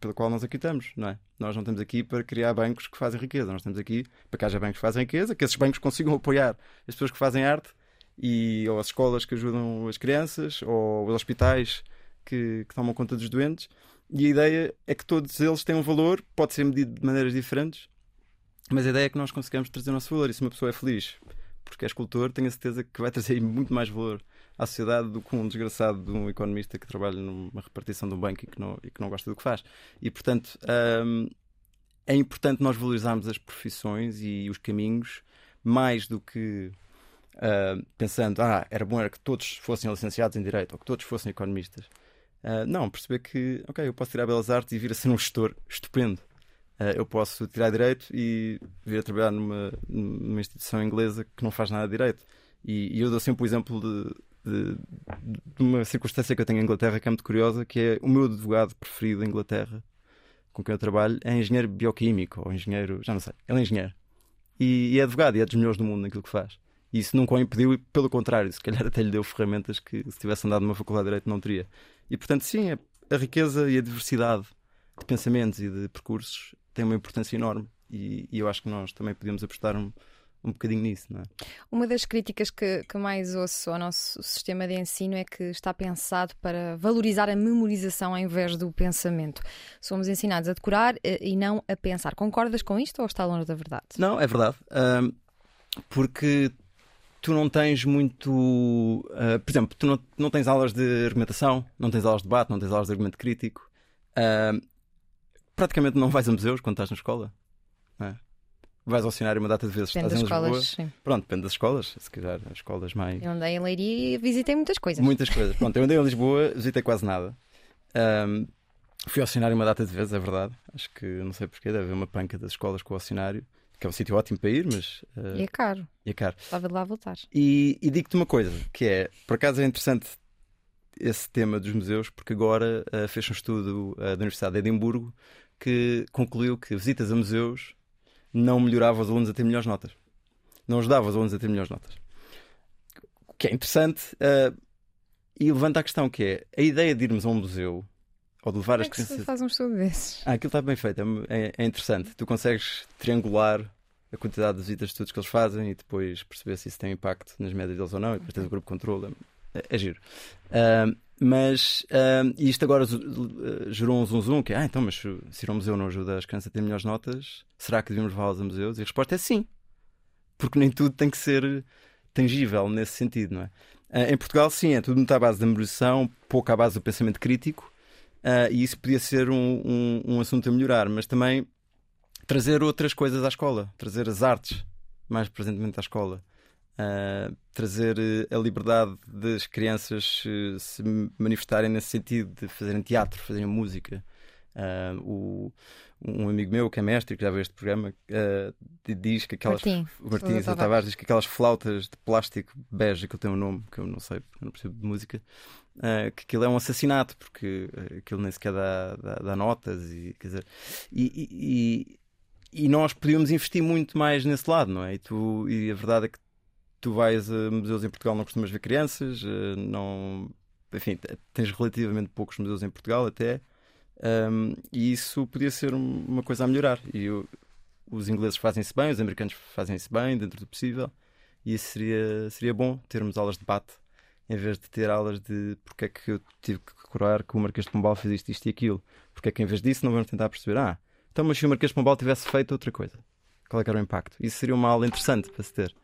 S2: pela qual nós aqui estamos, não é? Nós não estamos aqui para criar bancos que fazem riqueza, nós estamos aqui para que haja bancos que fazem riqueza, que esses bancos consigam apoiar as pessoas que fazem arte e, ou as escolas que ajudam as crianças, ou os hospitais que, que tomam conta dos doentes. E a ideia é que todos eles têm um valor, pode ser medido de maneiras diferentes, mas a ideia é que nós consigamos trazer o nosso valor. E se uma pessoa é feliz porque é escultor, tenho a certeza que vai trazer muito mais valor à sociedade do que um desgraçado de um economista que trabalha numa repartição de um banco e que não, e que não gosta do que faz. E, portanto, hum, é importante nós valorizarmos as profissões e os caminhos mais do que uh, pensando, ah, era bom era que todos fossem licenciados em Direito ou que todos fossem economistas. Uh, não, perceber que, ok, eu posso tirar Belas Artes e vir a ser um gestor estupendo. Uh, eu posso tirar direito e vir a trabalhar numa, numa instituição inglesa que não faz nada de direito. E, e eu dou sempre o exemplo de, de, de, uma circunstância que eu tenho em Inglaterra que é muito curiosa, que é o meu advogado preferido em Inglaterra, com quem eu trabalho, é engenheiro bioquímico ou engenheiro, já não sei, ele é engenheiro. E, e é advogado e é dos melhores do mundo naquilo que faz. E isso nunca o impediu, e pelo contrário, se calhar até lhe deu ferramentas que se tivesse andado numa faculdade de Direito não teria. E portanto, sim, a riqueza e a diversidade de pensamentos e de percursos tem uma importância enorme e, e eu acho que nós também podemos apostar um, um bocadinho nisso, não é?
S1: Uma das críticas que, que, mais ouço ao nosso sistema de ensino é que está pensado para valorizar a memorização em vez do pensamento. Somos ensinados a decorar eh, e não a pensar. Concordas com isto ou está longe da verdade?
S2: Não, é verdade. Um, porque tu não tens muito. Uh, por exemplo, tu não, não tens aulas de argumentação, não tens aulas de debate, não tens aulas de argumento crítico. Uh, praticamente não vais a museus quando estás na escola. É? Vais ao cenário uma data de vezes.
S1: Depende
S2: estás
S1: das escolas, sim.
S2: Pronto, depende das escolas. Se calhar as escolas mais.
S1: Eu andei em Leiria e visitei muitas coisas.
S2: Muitas coisas. Pronto, eu andei em Lisboa, visitei quase nada. Um, fui ao cenário uma data de vezes, é verdade. Acho que não sei porquê, deve haver uma panca das escolas com o cenário, que é um sítio ótimo para ir, mas. Uh,
S1: E é caro.
S2: e é caro.
S1: Estava de lá a voltar.
S2: E, e digo-te uma coisa, que é, por acaso é interessante esse tema dos museus, porque agora uh, fez um estudo uh, da Universidade de Edimburgo que concluiu que visitas a museus não melhorava os alunos a ter melhores notas. Não ajudava os alunos a ter melhores notas. O que é interessante uh, e levanta a questão que é a ideia de irmos a um museu ou de levar
S1: Como
S2: as
S1: é que se
S2: crianças.
S1: faz um estudo desses?
S2: Ah, aquilo está bem feito, é, é interessante. Tu consegues triangular a quantidade de visitas de estudos que eles fazem e depois perceber se isso tem impacto nas médias deles ou não, e depois tens o grupo de controle. É, é giro. Ah, mas e isto agora uh, gerou um zum zum que é, ah, então, mas se se ir ao museu não ajuda as crianças a ter melhores notas, será que devíamos levá-las a museus? E a resposta é sim. Porque nem tudo tem que ser tangível nesse sentido, não é? Ah, em Portugal, sim, é tudo muito à base da memorização, pouco à base do pensamento crítico, ah, e isso podia ser um, um, um assunto a melhorar, mas também trazer outras coisas à escola, trazer as artes mais presentemente à escola, ah, trazer eh, a liberdade das crianças eh, se manifestarem nesse sentido, de fazerem teatro, fazerem música. Ah, o- um amigo meu que é mestre, que já veio este programa, ah, diz que aquelas.
S1: Martim,
S2: o
S1: Sousa
S2: Sousa Tavares diz que aquelas flautas de plástico bege, que eu tenho um nome que eu não sei, eu não percebo de música, ah, que aquilo é um assassinato, porque aquilo nem sequer dá, dá, dá notas, e, quer dizer, e, e- e- e nós podíamos investir muito mais nesse lado, não é? E, tu, e a verdade é que tu vais a museus em Portugal, não costumas ver crianças, ah, não. Enfim, tens relativamente poucos museus em Portugal até, ahm, e isso podia ser um- uma coisa a melhorar. E eu- os ingleses fazem-se bem, os americanos fazem-se bem, dentro do possível, e isso seria, seria bom termos aulas de debate em vez de ter aulas de porque é que eu tive que decorar que o Marquês de Pombal fez isto, isto e aquilo. Porque é que em vez disso não vamos tentar perceber, ah, então mas se o Marquês de Pombal tivesse feito outra coisa, qual é que era o impacto. Isso seria uma aula interessante para se ter.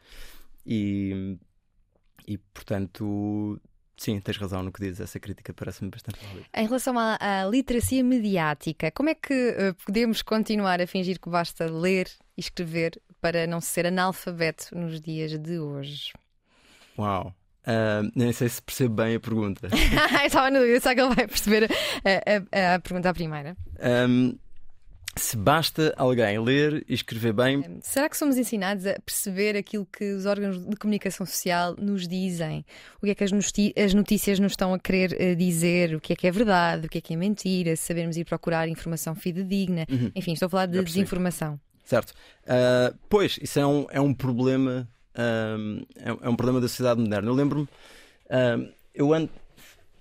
S2: E, e portanto, sim, tens razão no que dizes. Essa crítica parece-me bastante válida.
S1: Em relação à, à literacia mediática, como é que uh, podemos continuar a fingir que basta ler e escrever para não ser analfabeto nos dias de hoje?
S2: Uau! Uh, nem sei se percebo bem a pergunta.
S1: Estava na dúvida, será que ele vai perceber a, a, a pergunta à primeira?
S2: Um, se basta alguém ler e escrever bem.
S1: Será que somos ensinados a perceber aquilo que os órgãos de comunicação social nos dizem? O que é que as notícias nos estão a querer uh, dizer? O que é que é verdade? O que é que é mentira? Sabermos ir procurar informação fidedigna? Uhum. Enfim, estou a falar de desinformação.
S2: Certo. Uh, pois, isso é um, é um problema um, é, um problema da sociedade moderna. Eu lembro-me, um, eu ando,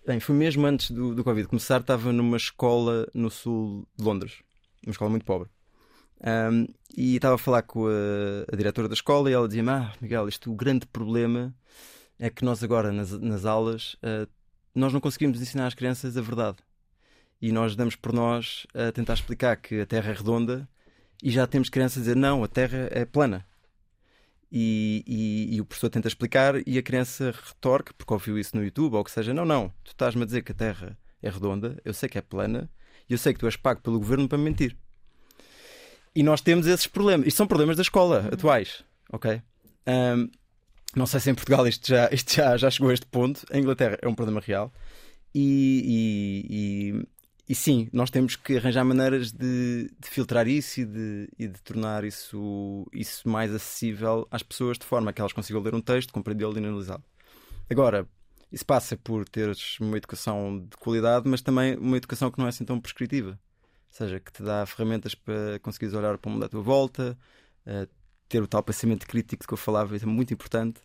S2: bem, foi mesmo antes do, do Covid começar, estava numa escola no sul de Londres, uma escola muito pobre. Um, e estava a falar com a, a, diretora da escola e ela dizia-me: Ah, Miguel, isto o grande problema é que nós agora nas, nas aulas uh, nós não conseguimos ensinar às crianças a verdade. E nós damos por nós a tentar explicar que a Terra é redonda e já temos crianças a dizer: Não, a Terra é plana e, e, e, o professor tenta explicar e a criança retorque, porque ouviu isso no YouTube ou o que seja: Não, não, tu estás-me a dizer que a Terra é redonda, eu sei que é plana e eu sei que tu és pago pelo governo para me mentir. E nós temos esses problemas. Isto são problemas da escola uhum. atuais, ok? Um, não sei se em Portugal isto já, isto já, já chegou a este ponto. Em Inglaterra é um problema real. E, e, e sim, nós temos que arranjar maneiras de, de filtrar isso e de, e de, tornar isso, isso mais acessível às pessoas de forma que elas consigam ler um texto, compreendê-lo e analisá-lo. Agora, isso passa por teres uma educação de qualidade, mas também uma educação que não é assim tão prescritiva. Ou seja, que te dá ferramentas para conseguires olhar para o mundo à tua volta, uh, ter o tal pensamento crítico que eu falava, isso é muito importante,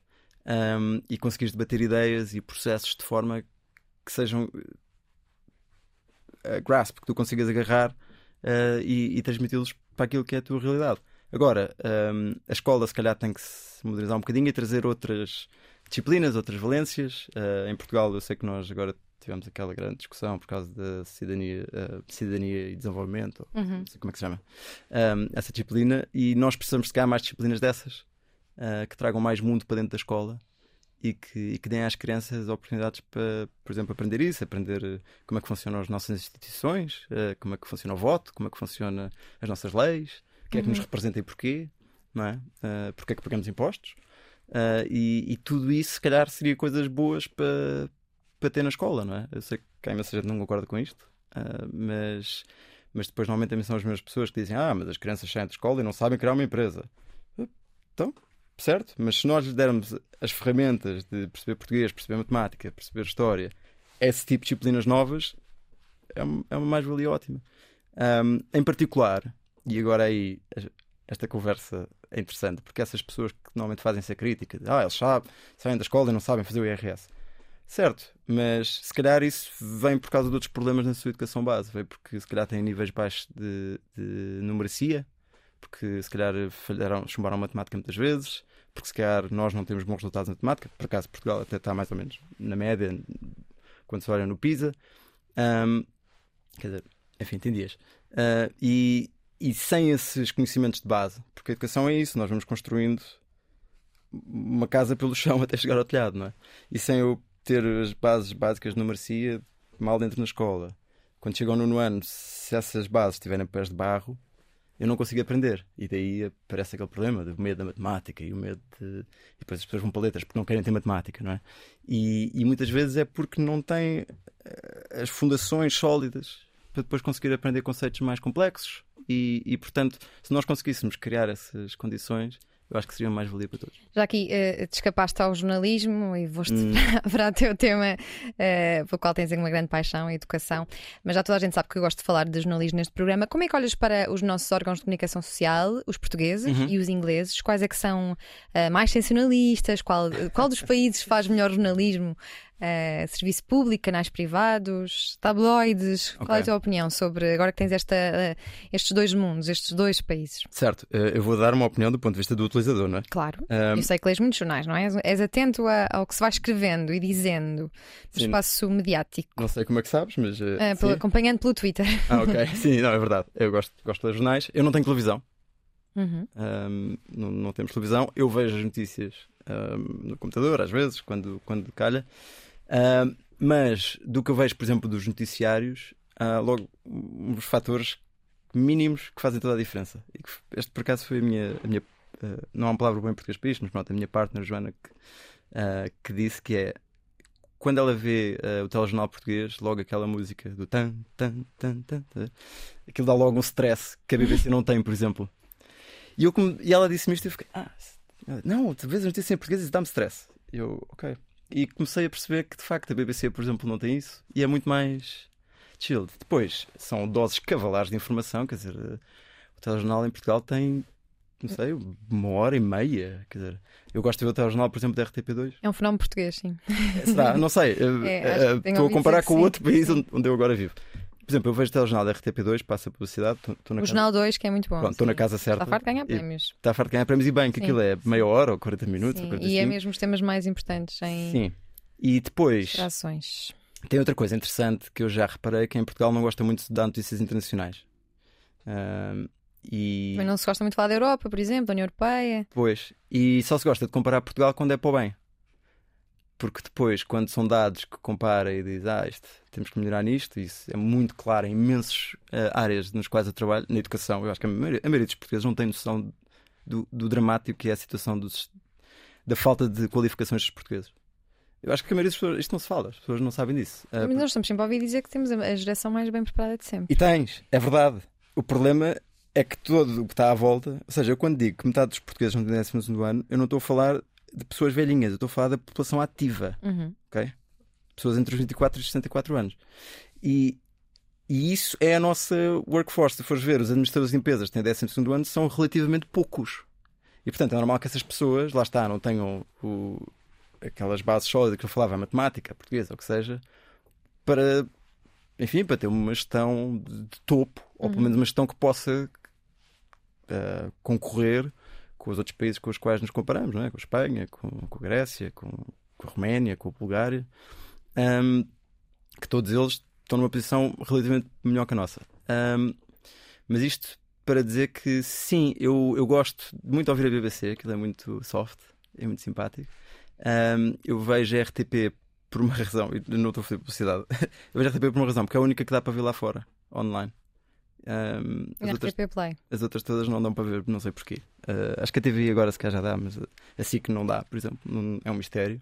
S2: um, e conseguires debater ideias e processos de forma que sejam uh, grasp, que tu consigas agarrar uh, e, e transmiti-los para aquilo que é a tua realidade. Agora, um, a escola se calhar tem que se modernizar um bocadinho e trazer outras disciplinas, outras valências. Uh, em Portugal, eu sei que nós agora tivemos aquela grande discussão por causa da cidadania, uh, cidadania e desenvolvimento, uhum. não sei como é que se chama, um, essa disciplina, e nós precisamos de cá mais disciplinas dessas uh, que tragam mais mundo para dentro da escola e que, e que deem às crianças oportunidades para, por exemplo, aprender isso, aprender como é que funcionam as nossas instituições, como é que funciona o voto, como é que funcionam as nossas leis, o que é que nos uhum. representa e porquê, não é? Porque é que pagamos impostos. Uh, e, e, tudo isso, se calhar, seria coisas boas para, para ter na escola, não é? Eu sei que a imensa gente não concorda com isto, mas, mas depois normalmente também são as mesmas pessoas que dizem ah, mas as crianças saem da escola e não sabem criar uma empresa. Então, certo? Mas se nós lhes dermos as ferramentas de perceber português, perceber matemática, perceber história, esse tipo de disciplinas novas, é uma, é uma mais-valia ótima. Um, em particular, e agora aí esta conversa é interessante, porque essas pessoas que normalmente fazem essa crítica, de, ah, eles sabem, saem da escola e não sabem fazer o IRS. Certo, mas se calhar isso vem por causa de outros problemas na sua educação base, vem porque se calhar têm níveis baixos de, de numeracia, porque se calhar falharam, chumbaram matemática muitas vezes, porque se calhar nós não temos bons resultados na matemática, por acaso Portugal até está mais ou menos na média quando se olha no PISA. Um, quer dizer, enfim, tem dias. Uh, e, e sem esses conhecimentos de base, porque a educação é isso, nós vamos construindo uma casa pelo chão até chegar ao telhado, não é? E sem eu ter as bases básicas de numeracia mal dentro na escola, quando chegam no nono ano, se essas bases estiverem pés de barro, eu não consigo aprender. E daí aparece aquele problema do medo da matemática e o medo de. E depois as pessoas vão para letras porque não querem ter matemática, não é? E, e muitas vezes é porque não têm eh, as fundações sólidas para depois conseguir aprender conceitos mais complexos. E, e portanto, se nós conseguíssemos criar essas condições, eu acho que seria mais valia para todos.
S1: Já aqui uh, te escapaste ao jornalismo e vou-te hum. para o teu tema, uh, pelo qual tens uma grande paixão, a educação, mas já toda a gente sabe que eu gosto de falar de jornalismo neste programa. Como é que olhas para os nossos órgãos de comunicação social, os portugueses uhum. e os ingleses? Quais é que são uh, mais sensacionalistas? Qual, qual dos países faz melhor jornalismo? Uh, serviço público, canais privados, tabloides. Okay. Qual é a tua opinião sobre agora que tens esta, uh, estes dois mundos, estes dois países?
S2: Certo, uh, eu vou dar uma opinião do ponto de vista do utilizador, não é?
S1: Claro, eu sei que lês muitos jornais, não é? És, és atento a, ao que se vai escrevendo e dizendo no espaço mediático.
S2: Não sei como é que sabes, mas.
S1: Pelo, acompanhando pelo Twitter.
S2: Ah, ok. sim, não, é verdade. Eu gosto, gosto de ler jornais. Eu não tenho televisão.
S1: Uhum.
S2: Um, não, não temos televisão. Eu vejo as notícias um, no computador, às vezes, quando, quando calha. Um, mas do que eu vejo, por exemplo, dos noticiários, há logo uns fatores mínimos que fazem toda a diferença. E que este, por acaso, foi a minha. A minha uh, não há uma palavra bem em português para isto, mas pronto, a minha partner, Joana, que, uh, que disse que é quando ela vê uh, o telejornal português, logo aquela música do tan, tan, tan, tan, tan, aquilo dá logo um stress que a BBC não tem, por exemplo. E, eu, e ela disse-me isto e eu fiquei, ah, não, vês a notícia em português dá-me stress. Eu, ok. E comecei a perceber que de facto a BBC, por exemplo, não tem isso e é muito mais chilled. Depois, são doses cavalares de informação, quer dizer, eh, o telejornal em Portugal tem não sei, uma hora e meia. Quer dizer, eu gosto de ver o telejornal, por exemplo, da RTP2.
S1: É um fenómeno português, sim.
S2: Será? Não sei. É, estou a comparar com o outro país onde eu agora vivo. Por exemplo, eu vejo o telejornal da RTP2, passa a publicidade. Tô, tô
S1: o
S2: casa...
S1: Jornal 2, que é muito bom.
S2: Estou na casa certa.
S1: Está farto de ganhar prémios.
S2: Está farto de ganhar prémios e bem, que sim, aquilo é sim. meia hora ou 40 minutos.
S1: Sim,
S2: ou
S1: e é mesmo os temas mais importantes em.
S2: Sim. E depois.
S1: Distrações.
S2: Tem outra coisa interessante que eu já reparei que em Portugal não gosta muito de dar notícias internacionais. Uh, e...
S1: Também não se gosta muito de falar da Europa, por exemplo, da União Europeia.
S2: Pois, e só se gosta de comparar Portugal quando é para o bem. Porque depois, quando são dados que compara e diz, ah, isto, temos que melhorar nisto, isso é muito claro em imensas uh, áreas nas quais eu trabalho, na educação, eu acho que a maioria, a maioria dos portugueses não tem noção do, do dramático que é a situação dos, da falta de qualificações dos portugueses. Eu acho que a maioria das pessoas, isto não se fala, as pessoas não sabem disso.
S1: Uh, Mas nós estamos sempre a ouvir dizer que temos a geração mais bem preparada de sempre.
S2: E tens, é verdade. O problema é que todo o que está à volta, ou seja, eu quando digo que metade dos portugueses não têm 12 ano, eu não estou a falar de pessoas velhinhas, eu estou a falar da população ativa,
S1: uhum.
S2: ok? Pessoas entre os 24 e os 64 anos. E, e isso é a nossa workforce. Se fores ver, os administradores de empresas que têm 12 ano são relativamente poucos. E portanto é normal que essas pessoas, lá está, não tenham o, aquelas bases sólidas que eu falava, a matemática, a portuguesa, ou o que seja, para, enfim, para ter uma gestão de topo, ou pelo uhum. menos uma gestão que possa uh, concorrer com os outros países com os quais nos comparamos, não é? com a Espanha, com, com a Grécia, com, com, a Roménia, com a Bulgária, um, que todos eles estão numa posição relativamente melhor que a nossa. Um, mas isto para dizer que sim, eu, eu gosto muito de ouvir a BBC, aquilo é muito soft, é muito simpático. Um, eu vejo a RTP por uma razão, e não estou a fazer publicidade, eu vejo a RTP por uma razão, porque é a única que dá para ver lá fora, online. Um,
S1: as, outras,
S2: Play. as outras todas não dão para ver, não sei porquê. Uh, acho que a TV agora se calhar já dá, mas assim que não dá, por exemplo, não, é um mistério,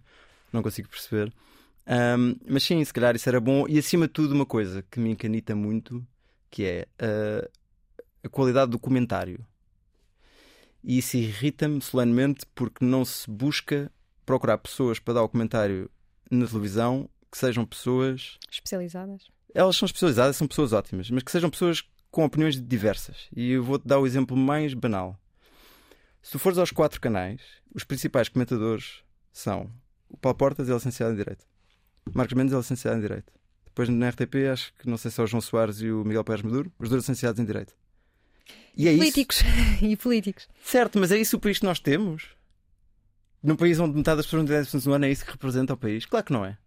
S2: não consigo perceber. Um, mas sim, se calhar isso era bom. E acima de tudo, uma coisa que me encanita muito, que é uh, a qualidade do comentário. E isso irrita-me solenemente porque não se busca procurar pessoas para dar o comentário na televisão que sejam pessoas
S1: especializadas.
S2: Elas são especializadas, são pessoas ótimas, mas que sejam pessoas com opiniões diversas. E eu vou-te dar o exemplo mais banal. Se tu fores aos quatro canais, os principais comentadores são o Paulo Portas, é licenciado em Direito. Marcos Mendes é licenciado em Direito. Depois na RTP, acho que não sei se é o João Soares e o Miguel Pérez Maduro, os dois licenciados em Direito.
S1: E é políticos. Isso... e políticos.
S2: Certo, mas é isso o país que nós temos? Num país onde metade das pessoas não têm função ano, é isso que representa o país? Claro que não é.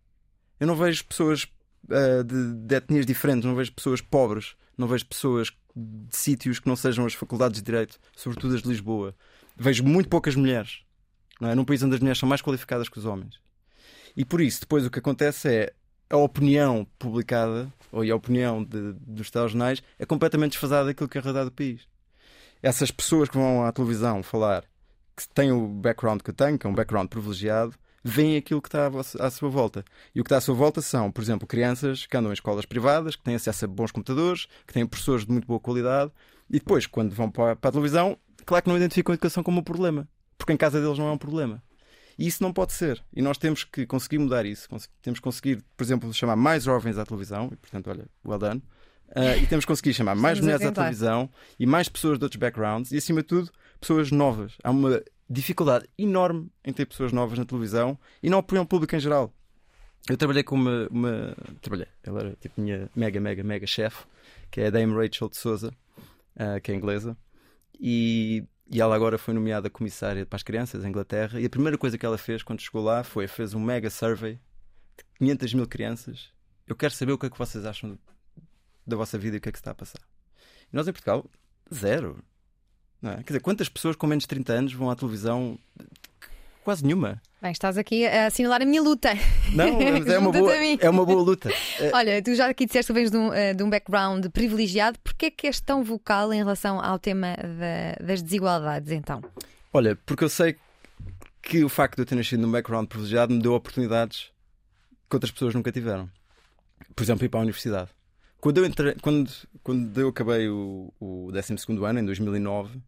S2: Eu não vejo pessoas uh, de, de etnias diferentes, não vejo pessoas pobres não vejo pessoas de sítios que não sejam as faculdades de Direito, sobretudo as de Lisboa. Vejo muito poucas mulheres, não é? num país onde as mulheres são mais qualificadas que os homens. E por isso, depois o que acontece é a opinião publicada, ou a opinião de, dos telejornais, é completamente desfasada daquilo que é a realidade do país. Essas pessoas que vão à televisão falar que têm o background que eu tenho, que é um background privilegiado, veem aquilo que está à sua volta. E o que está à sua volta são, por exemplo, crianças que andam em escolas privadas, que têm acesso a bons computadores, que têm professores de muito boa qualidade, e depois, quando vão para a televisão, claro que não identificam a educação como um problema, porque em casa deles não é um problema. E isso não pode ser. E nós temos que conseguir mudar isso. Temos que conseguir, por exemplo, chamar mais jovens à televisão, e portanto, olha, well done. Uh, e temos que conseguir chamar mais mulheres à televisão e mais pessoas de outros backgrounds e, acima de tudo, pessoas novas. Há uma dificuldade enorme em ter pessoas novas na televisão e não opinião pública em geral. Eu trabalhei com uma, uma. Trabalhei, ela era tipo minha mega, mega, mega chefe, que é a Dame Rachel de Souza, uh, que é inglesa, e, e ela agora foi nomeada comissária para as crianças em Inglaterra. E a primeira coisa que ela fez quando chegou lá foi fez um mega survey de 500 mil crianças. Eu quero saber o que é que vocês acham da vossa vida e o que é que se está a passar. E nós em Portugal, zero. É? Quer dizer, quantas pessoas com menos de 30 anos vão à televisão? Quase nenhuma.
S1: Bem, estás aqui a assinalar a minha luta.
S2: Não, é uma, boa, é uma boa luta.
S1: Olha, tu já aqui disseste que vens de um, eh, de um background privilegiado. Porquê é que és tão vocal em relação ao tema da- das desigualdades, então?
S2: Olha, porque eu sei que o facto de eu ter nascido num background privilegiado me deu oportunidades que outras pessoas nunca tiveram. Por exemplo, ir para a universidade. Quando eu, entrei, quando, quando eu acabei o, o 12 ano, em 2009,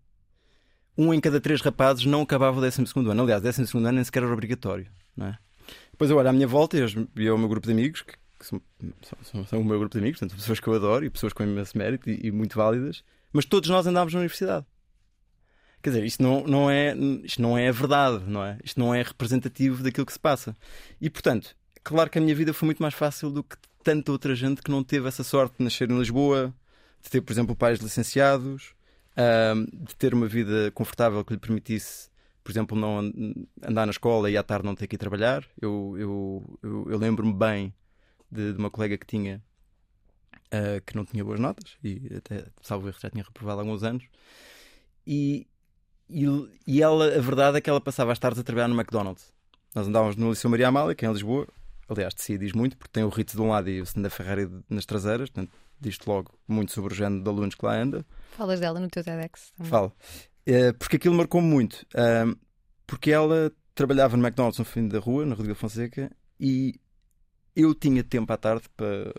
S2: um em cada três rapazes não acabava o 12 ano. Aliás, o 12 ano nem sequer era obrigatório. Não é? Depois eu olho à minha volta e, os- e ao meu grupo de amigos, que, que são- são- são o meu grupo de amigos, portanto, pessoas que eu adoro e pessoas com imenso mérito e, e muito válidas, mas todos nós andávamos na universidade. Quer dizer, isto não, não, é, isto não é a verdade, não é? Isto não é representativo daquilo que se passa. E, portanto, claro que a minha vida foi muito mais fácil do que tanta outra gente que não teve essa sorte de nascer em Lisboa, de ter, por exemplo, pais licenciados, de ter uma vida confortável que lhe permitisse, por exemplo, não an- andar na escola e à tarde não ter que ir trabalhar. Eu, eu, eu, eu lembro-me bem de, de uma colega que tinha ah, que não tinha boas notas e até, salvo erro, já tinha reprovado há alguns anos. E, e, e ela, a verdade é que ela passava as tardes a trabalhar no McDonald's. Nós andávamos no Liceu Maria Amália, que é em Lisboa. Aliás, de si diz muito, porque tem o Ritz de um lado e o da Ferrari nas traseiras. Portanto, diz-te logo muito sobre o género de alunos que lá anda.
S1: Falas dela no teu TEDx também.
S2: Falo. Eh, porque aquilo marcou-me muito. Porque ela trabalhava no McDonald's no fim da rua, na Rodrigo Fonseca, e eu tinha tempo à tarde para,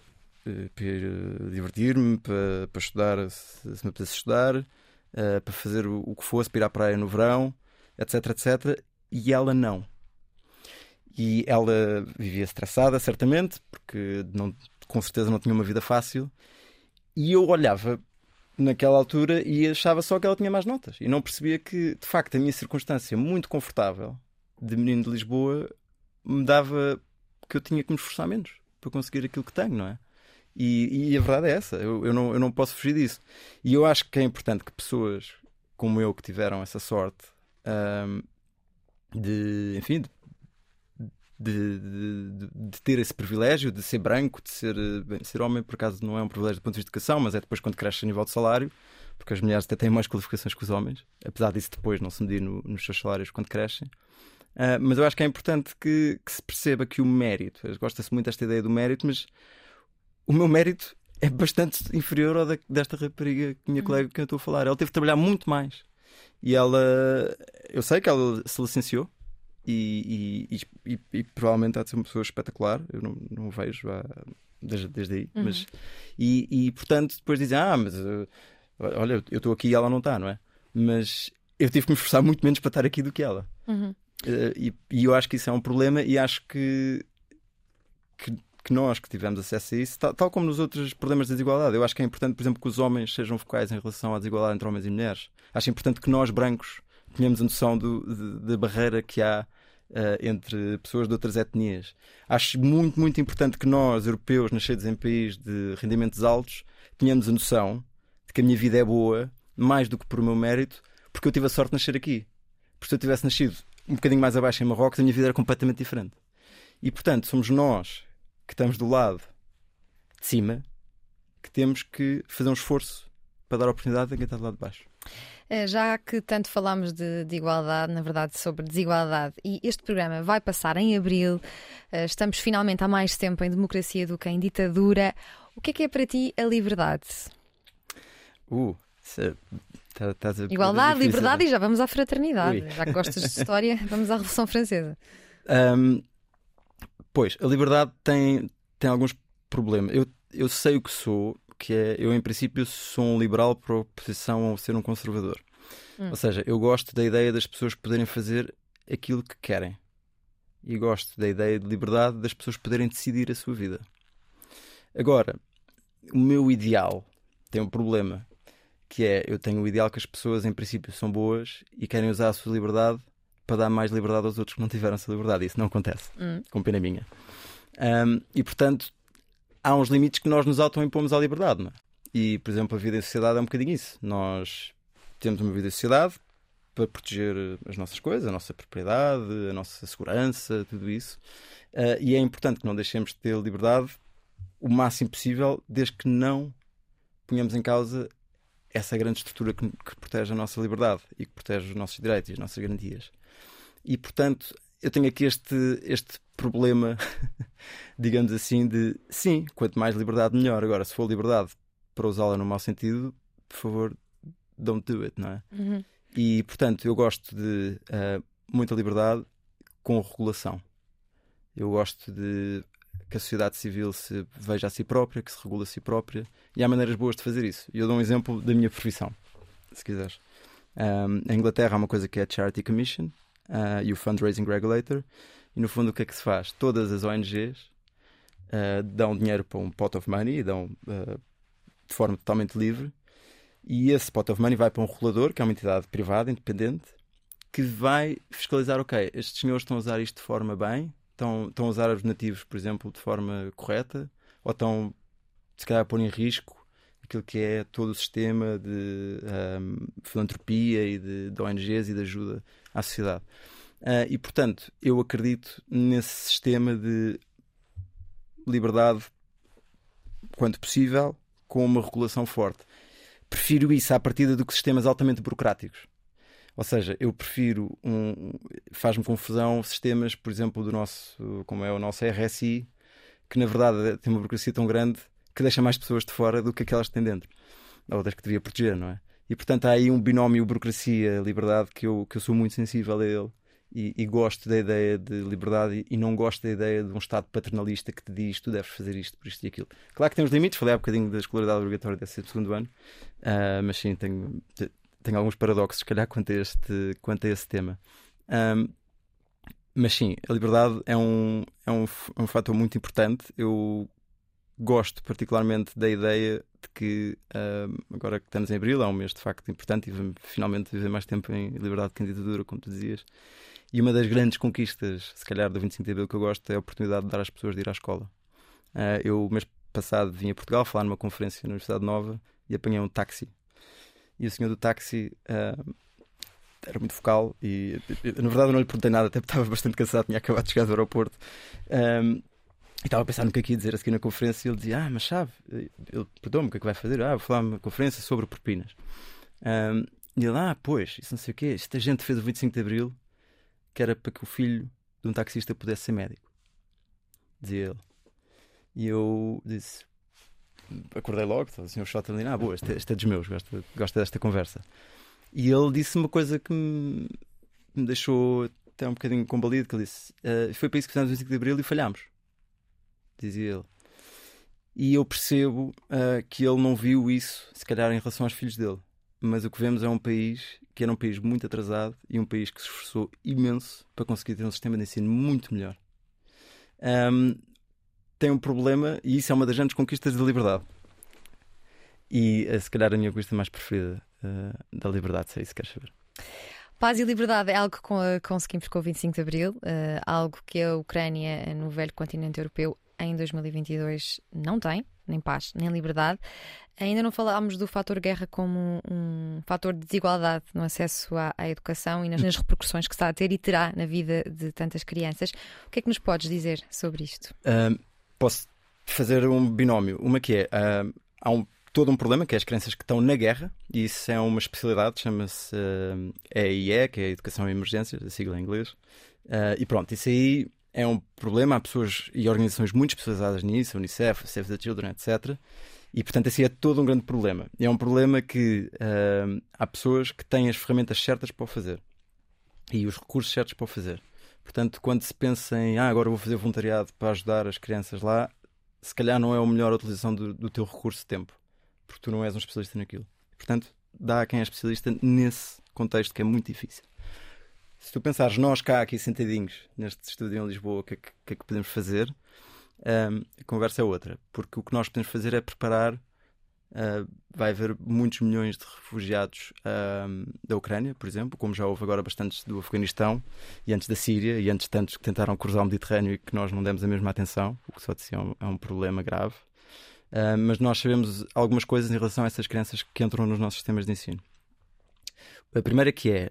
S2: eh, para eh, divertir-me, para, para estudar, se, se me apetecesse estudar, para fazer o, o que fosse, para ir à praia no verão, etc, etc. E ela não. E ela vivia estressada, certamente, porque não, com certeza não tinha uma vida fácil. E eu olhava naquela altura e achava só que ela tinha mais notas. E não percebia que, de facto, a minha circunstância muito confortável de menino de Lisboa me dava que eu tinha que me esforçar menos para conseguir aquilo que tenho, não é? E, e a verdade é essa, eu, eu, não, eu não posso fugir disso. E eu acho que é importante que pessoas como eu que tiveram essa sorte ahm, de, enfim, de, de, de- de ter esse privilégio de ser branco, de ser, eh, bem, ser homem, por acaso não é um privilégio do ponto de vista de educação, mas é depois quando cresce a nível de salário, porque as mulheres até têm mais qualificações que os homens, apesar disso depois não se medir no- nos seus salários quando crescem. Ah, mas eu acho que é importante que, que se perceba que o mérito, gosta-se muito desta ideia do mérito, mas o meu mérito é bastante inferior ao da- desta rapariga, minha colega que eu estou a falar. Ela teve de trabalhar muito mais. E ela, eu sei que ela se licenciou e, e, e- e- provavelmente há de ser uma pessoa espetacular. Eu não, não vejo há- desde, desde aí.
S1: Uhum.
S2: Mas, e, portanto, depois dizem: Ah, mas eh, olha, eu estou aqui e ela não está, não é? Mas eu tive que me esforçar muito menos para estar aqui do que ela.
S1: Uhum.
S2: E, e eu acho que isso é um problema e acho que, que, que nós que tivemos acesso a isso, tal, tal como nos outros problemas de desigualdade, eu acho que é importante, por exemplo, que os homens sejam focais em relação à desigualdade entre homens e mulheres. Acho importante que nós, brancos, tenhamos a noção da barreira que há eh, entre pessoas de outras etnias. Acho muito, muito importante que nós, europeus, nascidos em países de rendimentos altos, tenhamos a noção de que a minha vida é boa, mais do que por meu mérito, porque eu tive a sorte de nascer aqui. Porque se eu tivesse nascido um bocadinho mais abaixo em Marrocos, a minha vida era completamente diferente. E portanto, somos nós que estamos do lado de cima que temos que fazer um esforço para dar oportunidade a quem está do lado de baixo.
S1: Eh, Já que tanto falámos de, de igualdade, na verdade, sobre desigualdade, e este programa vai passar em abril, eh, estamos finalmente há mais tempo em democracia do que em ditadura. O que é que é para ti a liberdade?
S2: Uh, é- tá- a-
S1: Igualdade, liberdade e já vamos à fraternidade.
S2: Ui.
S1: Já que gostas de história, vamos à Revolução Francesa.
S2: Ahm, pois, a liberdade tem, tem alguns problemas. Eu, eu sei o que sou, que é, eu em princípio sou um liberal por oposição a ser um conservador.
S1: Hum.
S2: Ou seja, eu gosto da ideia das pessoas poderem fazer aquilo que querem. E gosto da ideia de liberdade das pessoas poderem decidir a sua vida. Agora, o meu ideal tem um problema, que é eu tenho o ideal que as pessoas em princípio são boas e querem usar a sua liberdade para dar mais liberdade aos outros que não tiveram essa liberdade. Isso não acontece,
S1: Hum.
S2: com pena minha. Ahm, e portanto, há uns limites que nós nos auto-impomos à liberdade. Não é? E, por exemplo, a vida em sociedade é um bocadinho isso. Nós temos uma vida em sociedade para proteger as nossas coisas, a nossa propriedade, a nossa segurança, tudo isso. Ah, e é importante que não deixemos de ter liberdade o máximo possível, desde que não ponhamos em causa essa grande estrutura que, que protege a nossa liberdade e que protege os nossos direitos e as nossas garantias. E, portanto, eu tenho aqui este, este problema, digamos assim, de sim, quanto mais liberdade, melhor. Agora, se for liberdade para usá-la no mau sentido, por favor, don't do it, não é?
S1: Uhum.
S2: E, portanto, eu gosto de uh, muita liberdade com regulação. Eu gosto de que a sociedade civil se veja a si própria, que se regule a si própria, e há maneiras boas de fazer isso. E eu dou um exemplo da minha profissão, se quiseres. Um, em Inglaterra há uma coisa que é a Charity Commission uh, e o Fundraising Regulator, e no fundo o que é que se faz? Todas as ONGs uh, dão dinheiro para um pot of money, dão uh, de forma totalmente livre, e esse pot of money vai para um regulador, que é uma entidade privada, independente, que vai fiscalizar, ok, estes senhores estão a usar isto de forma bem, estão, estão a usar os nativos, por exemplo, de forma correta, ou estão, se calhar, a pôr em risco aquilo que é todo o sistema de um, filantropia e de, de, ONGs e de ajuda à sociedade. Uh, e, portanto, eu acredito nesse sistema de liberdade, quanto possível, com uma regulação forte. Prefiro isso à partida do que sistemas altamente burocráticos. Ou seja, eu prefiro um. faz-me confusão sistemas, por exemplo, do nosso, como é o nosso RSI, que na verdade tem uma burocracia tão grande que deixa mais pessoas de fora do que aquelas que tem dentro, ou das que devia proteger, não é? E portanto há aí um binómio burocracia-liberdade que eu, que eu sou muito sensível a ele e, e gosto da ideia de liberdade e, não gosto da ideia de um Estado paternalista que te diz tu deves fazer isto, por isto e aquilo. Claro que tem os limites, falei há bocadinho da escolaridade obrigatória desse segundo ano, uh, mas sim, tenho, tenho alguns paradoxos, se calhar, quanto a, este, quanto a esse tema. Um, mas sim, a liberdade é um, é um, é um fator muito importante. Eu gosto particularmente da ideia de que, um, agora que estamos em abril, é um mês de facto importante e vamos finalmente viver mais tempo em liberdade de candidatura, como tu dizias. E uma das grandes conquistas, se calhar, do 25 de abril que eu gosto é a oportunidade de dar às pessoas de ir à escola. Uh, eu, mês passado, vim a Portugal falar numa conferência na Universidade Nova e apanhei um táxi e o senhor do táxi uh, era muito focal e, na verdade, não lhe perguntei nada, até porque estava bastante cansado, tinha acabado de chegar do aeroporto. Um, estava a pensar no que é dizer a seguir na conferência e ele dizia: Ah, mas sabe, ele perguntou-me o que é que vai fazer? Ah, vou falar uma conferência sobre propinas. Um, e ele: Ah, pois, isso não sei o quê. Esta gente fez o 25 de Abril que era para que o filho de um taxista pudesse ser médico. Dizia ele. E eu disse: acordei logo, o senhor Shot ali, ah, boa, este, é, este é dos meus, gosta, gosta desta conversa. E ele disse uma coisa que me, me deixou até um bocadinho combalido, que ele disse, uh, foi para isso que fizemos o 25 de Abril e falhámos. Dizia ele. E eu percebo uh, que ele não viu isso, se calhar, em relação aos filhos dele. Mas o que vemos é um país que era um país muito atrasado e um país que se esforçou imenso para conseguir ter um sistema de ensino muito melhor. Um, tem um problema e isso é uma das grandes conquistas da liberdade. E eh, se calhar a minha conquista mais preferida uh, da liberdade, se é isso que queres saber.
S1: Paz e liberdade é algo que conseguimos com o 25 de Abril, uh, algo que a Ucrânia, no velho continente europeu, em 2022 não tem, nem paz, nem liberdade. Ainda não falámos do fator guerra como um, fator de desigualdade no acesso à, à educação e nas, nas, repercussões que está a ter e terá na vida de tantas crianças. O que é que nos podes dizer sobre isto?
S2: posso fazer um binómio. Uma que é, uh, há um, todo um problema, que é as crianças que estão na guerra, e isso é uma especialidade, chama-se uh, EIE, que é Educação em Emergências, a sigla em inglês. Uh, e pronto, isso aí é um problema, há pessoas e organizações muito especializadas nisso, a Unicef, Save the Children, etc. E portanto, esse é todo um grande problema. É um problema que uh, há pessoas que têm as ferramentas certas para o fazer e os recursos certos para o fazer. Portanto, quando se pensa em ah, agora vou fazer voluntariado para ajudar as crianças lá, se calhar não é a melhor utilização do, do teu recurso de tempo, porque tu não és um especialista naquilo. Portanto, dá a quem é especialista nesse contexto que é muito difícil. Se tu pensares, nós cá aqui sentadinhos neste estúdio em Lisboa, o que, é que, é que podemos fazer? Um, a conversa é outra, porque o que nós podemos fazer é preparar Uh, vai haver muitos milhões de refugiados uh, da Ucrânia, por exemplo, como já houve agora bastantes do Afeganistão e antes da Síria e antes tantos que tentaram cruzar o Mediterrâneo e que nós não demos a mesma atenção, o que só de si é um, é um problema grave. Uh, mas nós sabemos algumas coisas em relação a essas crianças que entram nos nossos sistemas de ensino. A primeira que é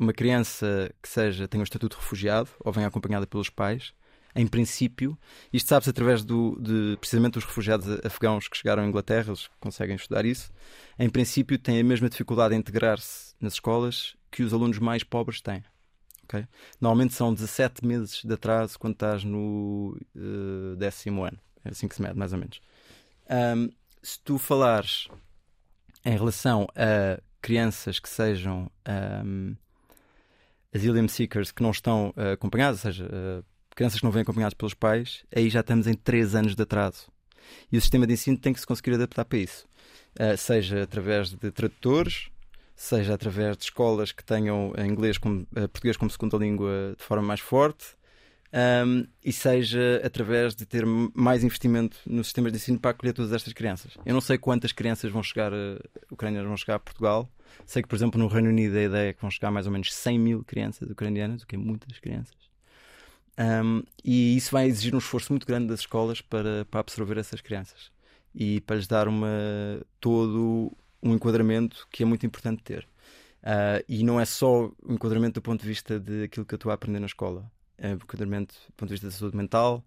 S2: uma criança que seja tenha o estatuto de refugiado ou venha acompanhada pelos pais em princípio, isto sabe-se através do, de, precisamente dos refugiados afegãos que chegaram à Inglaterra, eles conseguem estudar isso, em princípio têm a mesma dificuldade em integrar-se nas escolas que os alunos mais pobres têm. Okay? Normalmente são 17 meses de atraso quando estás no uh, décimo ano. É assim que se mede, mais ou menos. Um, se tu falares em relação a crianças que sejam um, asylum seekers que não estão uh, acompanhadas, ou seja, uh, crianças que não vêm acompanhadas pelos pais, aí já estamos em 3 anos de atraso. E o sistema de ensino tem que se conseguir adaptar para isso. Uh, seja através de tradutores, seja através de escolas que tenham inglês como, português como segunda língua de forma mais forte, um, e seja através de ter mais investimento nos sistemas de ensino para acolher todas estas crianças. Eu não sei quantas crianças vão chegar, a, ucranianas vão chegar a Portugal. Sei que, por exemplo, no Reino Unido a ideia é que vão chegar mais ou menos 100 mil crianças ucranianas, o que é muitas crianças. Um, e isso vai exigir um esforço muito grande das escolas para, para absorver essas crianças e para lhes dar uma, todo um enquadramento que é muito importante ter. Uh, e não é só o enquadramento do ponto de vista de aquilo que eu estou a aprender na escola uh, do ponto de vista da saúde mental.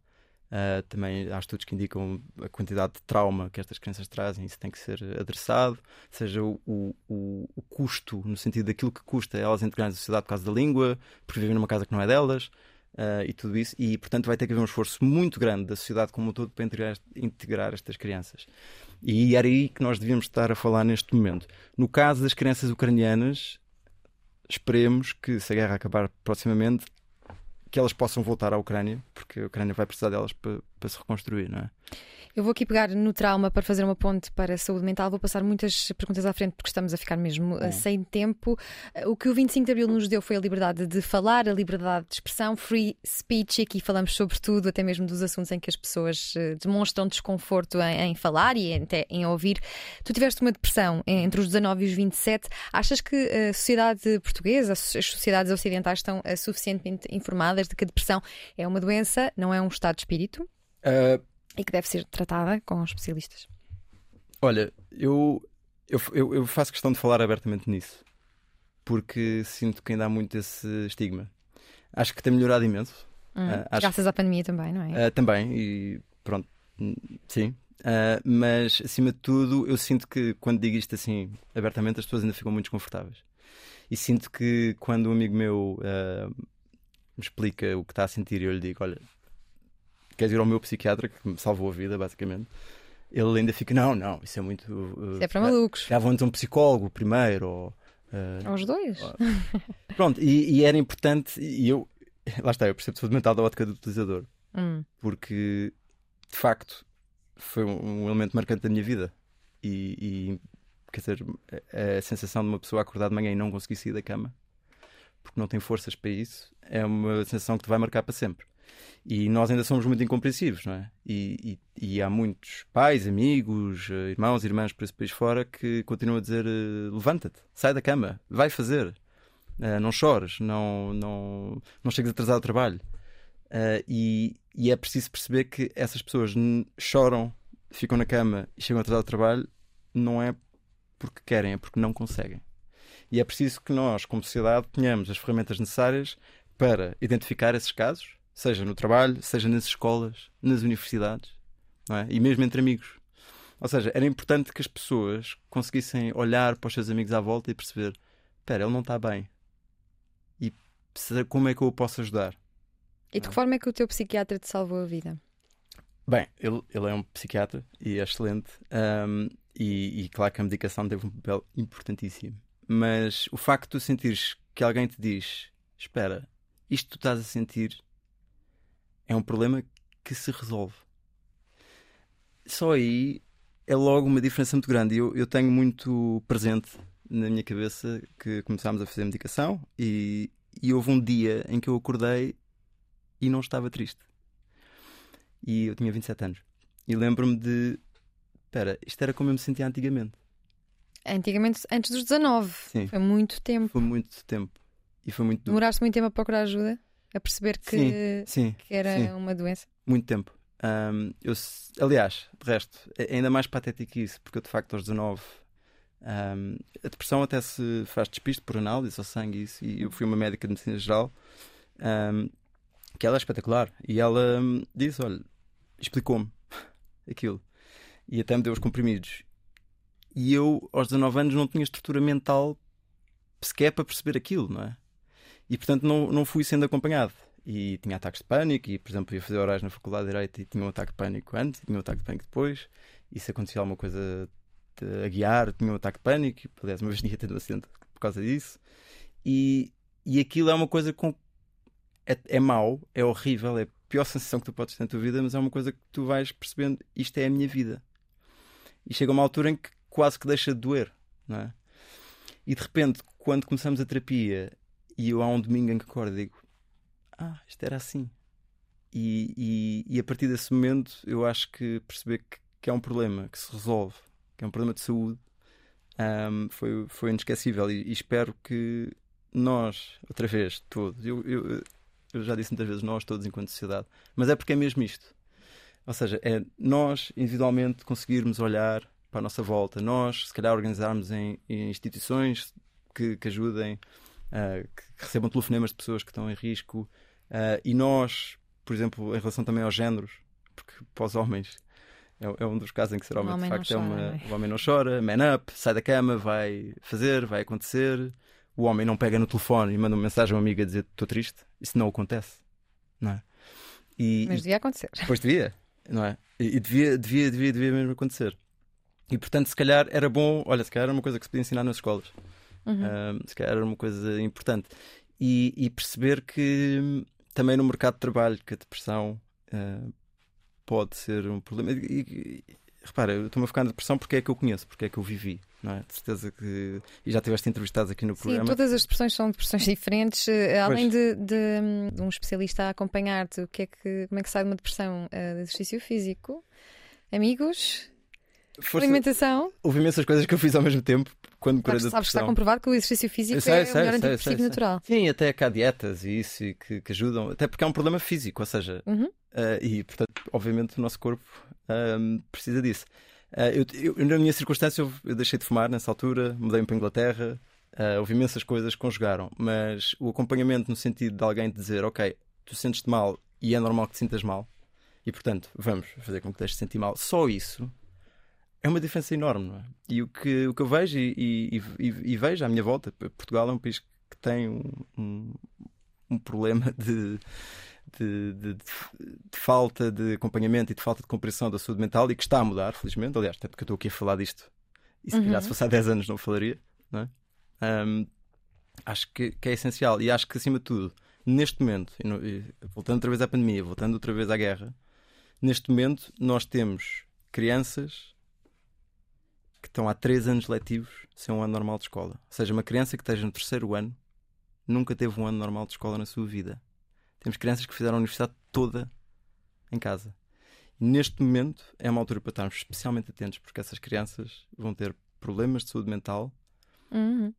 S2: Uh, também há estudos que indicam a quantidade de trauma que estas crianças trazem, isso tem que ser adressado, seja o, o, o custo, no sentido daquilo que custa elas integrarem na sociedade por causa da língua, porque vivem numa casa que não é delas, uh, e tudo isso, e portanto vai ter que haver um esforço muito grande da sociedade como um todo para integrar, integrar estas crianças. E era aí que nós devíamos estar a falar neste momento. No caso das crianças ucranianas, esperemos que, se a guerra acabar proximamente, que elas possam voltar à Ucrânia, porque a Ucrânia vai precisar delas para, para se reconstruir, não é?
S1: Eu vou aqui pegar no trauma para fazer uma ponte para a saúde mental. Vou passar muitas perguntas à frente porque estamos a ficar mesmo Bom. sem tempo. O que o 25 de Abril nos deu foi a liberdade de falar, a liberdade de expressão, free speech. E aqui falamos sobre tudo, até mesmo dos assuntos em que as pessoas eh, demonstram desconforto em, em falar e até em ouvir. Tu tiveste uma depressão entre os 19 e os 27. Achas que a sociedade portuguesa, as sociedades ocidentais estão eh, suficientemente informadas de que a depressão é uma doença, não é um estado de espírito? Uh e que deve ser tratada com especialistas?
S2: Olha, eu, eu, eu faço questão de falar abertamente nisso porque sinto que ainda há muito esse estigma. Acho que tem melhorado imenso.
S1: Hum, uh, acho... Graças à pandemia também, não é?
S2: Uh, também, e pronto, sim. Uh, mas acima de tudo, eu sinto que quando digo isto assim abertamente, as pessoas ainda ficam muito desconfortáveis. E sinto que quando um amigo meu me explica o que está a sentir, eu lhe digo: Olha, queres ir ao meu psiquiatra, que me salvou a vida, basicamente. Ele ainda fica, não, não, isso é muito.
S1: Uh, isso é para malucos.
S2: Já vão então um psicólogo primeiro, ou.
S1: Uh, os dois. Ou...
S2: Pronto, e, e, era importante, e eu. Lá está, eu percebo saúde mental da ótica do utilizador.
S1: Hum.
S2: Porque, de facto, foi um, um elemento marcante da minha vida. E, e, quer dizer, a, a sensação de uma pessoa acordar de manhã e não conseguir sair da cama, porque não tem forças para isso, é uma sensação que te vai marcar para sempre. E nós ainda somos muito incompreensivos, não é? E, e, e, há muitos pais, amigos, eh, irmãos, irmãs por esse país fora que continuam a dizer: eh, levanta-te, sai da cama, vai fazer, uh, não chores, não, não, não chegues atrasado ao trabalho. Uh, e, e, é preciso perceber que essas pessoas choram, ficam na cama e chegam atrasado ao trabalho, não é porque querem, é porque não conseguem. E é preciso que nós, como sociedade, tenhamos as ferramentas necessárias para identificar esses casos seja no trabalho, seja nas escolas, nas universidades, é? e mesmo entre amigos. Ou seja, era importante que as pessoas conseguissem olhar para os seus amigos à volta e perceber: espera, ele não está bem. E como é que eu o posso ajudar?
S1: E de que forma é que o teu psiquiatra te salvou a vida?
S2: Bem, ele, ele é um psiquiatra e é excelente. Um, e, e, claro que a medicação teve um papel importantíssimo. Mas o facto de tu sentires que alguém te diz: Espera, isto tu estás a sentir é um problema que se resolve. Só aí é logo uma diferença muito grande. Eu, eu tenho muito presente na minha cabeça que começámos a fazer medicação e, e houve um dia em que eu acordei e não estava triste. E eu tinha 27 anos. E lembro-me de. Espera, isto era como eu me sentia antigamente.
S1: Antigamente, antes dos 19. Sim. Foi muito tempo.
S2: Foi muito tempo. E foi muito
S1: Demoraste muito tempo a procurar ajuda? A perceber que,
S2: sim, sim,
S1: que era
S2: sim.
S1: uma doença?
S2: Muito tempo. Um, eu, aliás, de resto, é ainda mais patético isso, porque eu de facto aos 19 um, a depressão até se faz despiste por análise ao sangue isso, e eu fui uma médica de medicina geral um, que ela é espetacular. E ela hum, disse: Olha, explicou-me aquilo. E até me deu os comprimidos. E eu, aos 19 anos, não tinha estrutura mental sequer para perceber aquilo, não é? E portanto não, não fui sendo acompanhado. E tinha ataques de pânico, e por exemplo ia fazer horários na Faculdade de Direito e tinha um ataque de pânico antes, tinha um ataque de pânico depois. E se acontecia alguma coisa a guiar, tinha um ataque de pânico. Aliás, uma vez tinha tido um acidente por causa disso. E, e aquilo é uma coisa com. É, é mau, é horrível, é a pior sensação que tu podes ter na tua vida, mas é uma coisa que tu vais percebendo: isto é a minha vida. E chega uma altura em que quase que deixa de doer, não é? E de repente, quando começamos a terapia e eu há um domingo em que acordo digo: Ah, isto era assim. E, e, e, a partir desse momento eu acho que perceber que, que, é um problema que se resolve, que é um problema de saúde, um, foi, foi inesquecível. E, e, espero que nós, outra vez, todos, eu, eu, eu já disse muitas vezes nós, todos enquanto sociedade, mas é porque é mesmo isto. Ou seja, é nós individualmente conseguirmos olhar para a nossa volta. Nós, se calhar, organizarmos em, em instituições que, que ajudem, uh, que recebam telefonemas de pessoas que estão em risco. Uh, e nós, por exemplo, em relação também aos géneros, porque para os homens é, é um dos casos em que ser homem, de facto é uma. É? O homem não chora, man up, sai da cama, vai fazer, vai acontecer. O homem não pega no telefone e manda uma mensagem a uma amiga a dizer estou triste. Isso não acontece. Não é?
S1: E, Mas devia acontecer.
S2: Pois devia, não é? E, e devia, devia, devia, devia mesmo acontecer. E portanto, se calhar era bom, olha, se calhar era uma coisa que se podia ensinar nas escolas. Uhum. se calhar era uma coisa importante. E, e, perceber que hum, também no mercado de trabalho que a depressão uh, pode ser um problema. E, e, repara, eu estou-me a ficar na depressão porque é que eu conheço, porque é que eu vivi. Não é? De certeza que. E já tiveste entrevistados aqui no programa.
S1: Sim, todas as depressões são depressões diferentes. Eh, além de, de, de, um especialista a acompanhar-te, o que é que, como é que sai de uma depressão? Uh, de exercício físico? Amigos? Força... Alimentação.
S2: Houve imensas coisas que eu fiz ao mesmo tempo quando
S1: da Sabes que está comprovado que o exercício físico sei, é sei, o melhor sei, antidepressivo natural.
S2: Sim, até cá dietas e isso e que, que, ajudam, até porque é um problema físico, ou seja, uh, e portanto, obviamente, o nosso corpo uh, precisa disso. Uh, eu, eu, na minha circunstância, eu, eu, deixei de fumar nessa altura, mudei-me para a Inglaterra, uh, houve imensas coisas que conjugaram, mas o acompanhamento no sentido de alguém dizer, ok, tu sentes-te mal e é normal que te sintas mal, e portanto, vamos fazer com que deixes sentir mal, só isso é uma diferença enorme, não é? E o que, o que eu vejo e, e, e, e vejo à minha volta, Portugal é um país que tem um, um, um problema de, de, de, de, falta de acompanhamento e de falta de compreensão da saúde mental e que está a mudar, felizmente. Aliás, até porque eu estou aqui a falar disto e se calhar se uhum. fosse há 10 anos não falaria, não é? Um, acho que, que, é essencial e acho que acima de tudo, neste momento, e, voltando outra vez à pandemia, voltando outra vez à guerra, neste momento nós temos crianças que estão há 3 anos letivos sem um ano normal de escola. Ou seja, uma criança que esteja no terceiro ano nunca teve um ano normal de escola na sua vida. Temos crianças que fizeram a universidade toda em casa. E neste momento é uma altura para estarmos especialmente atentos, porque essas crianças vão ter problemas de saúde mental uhum.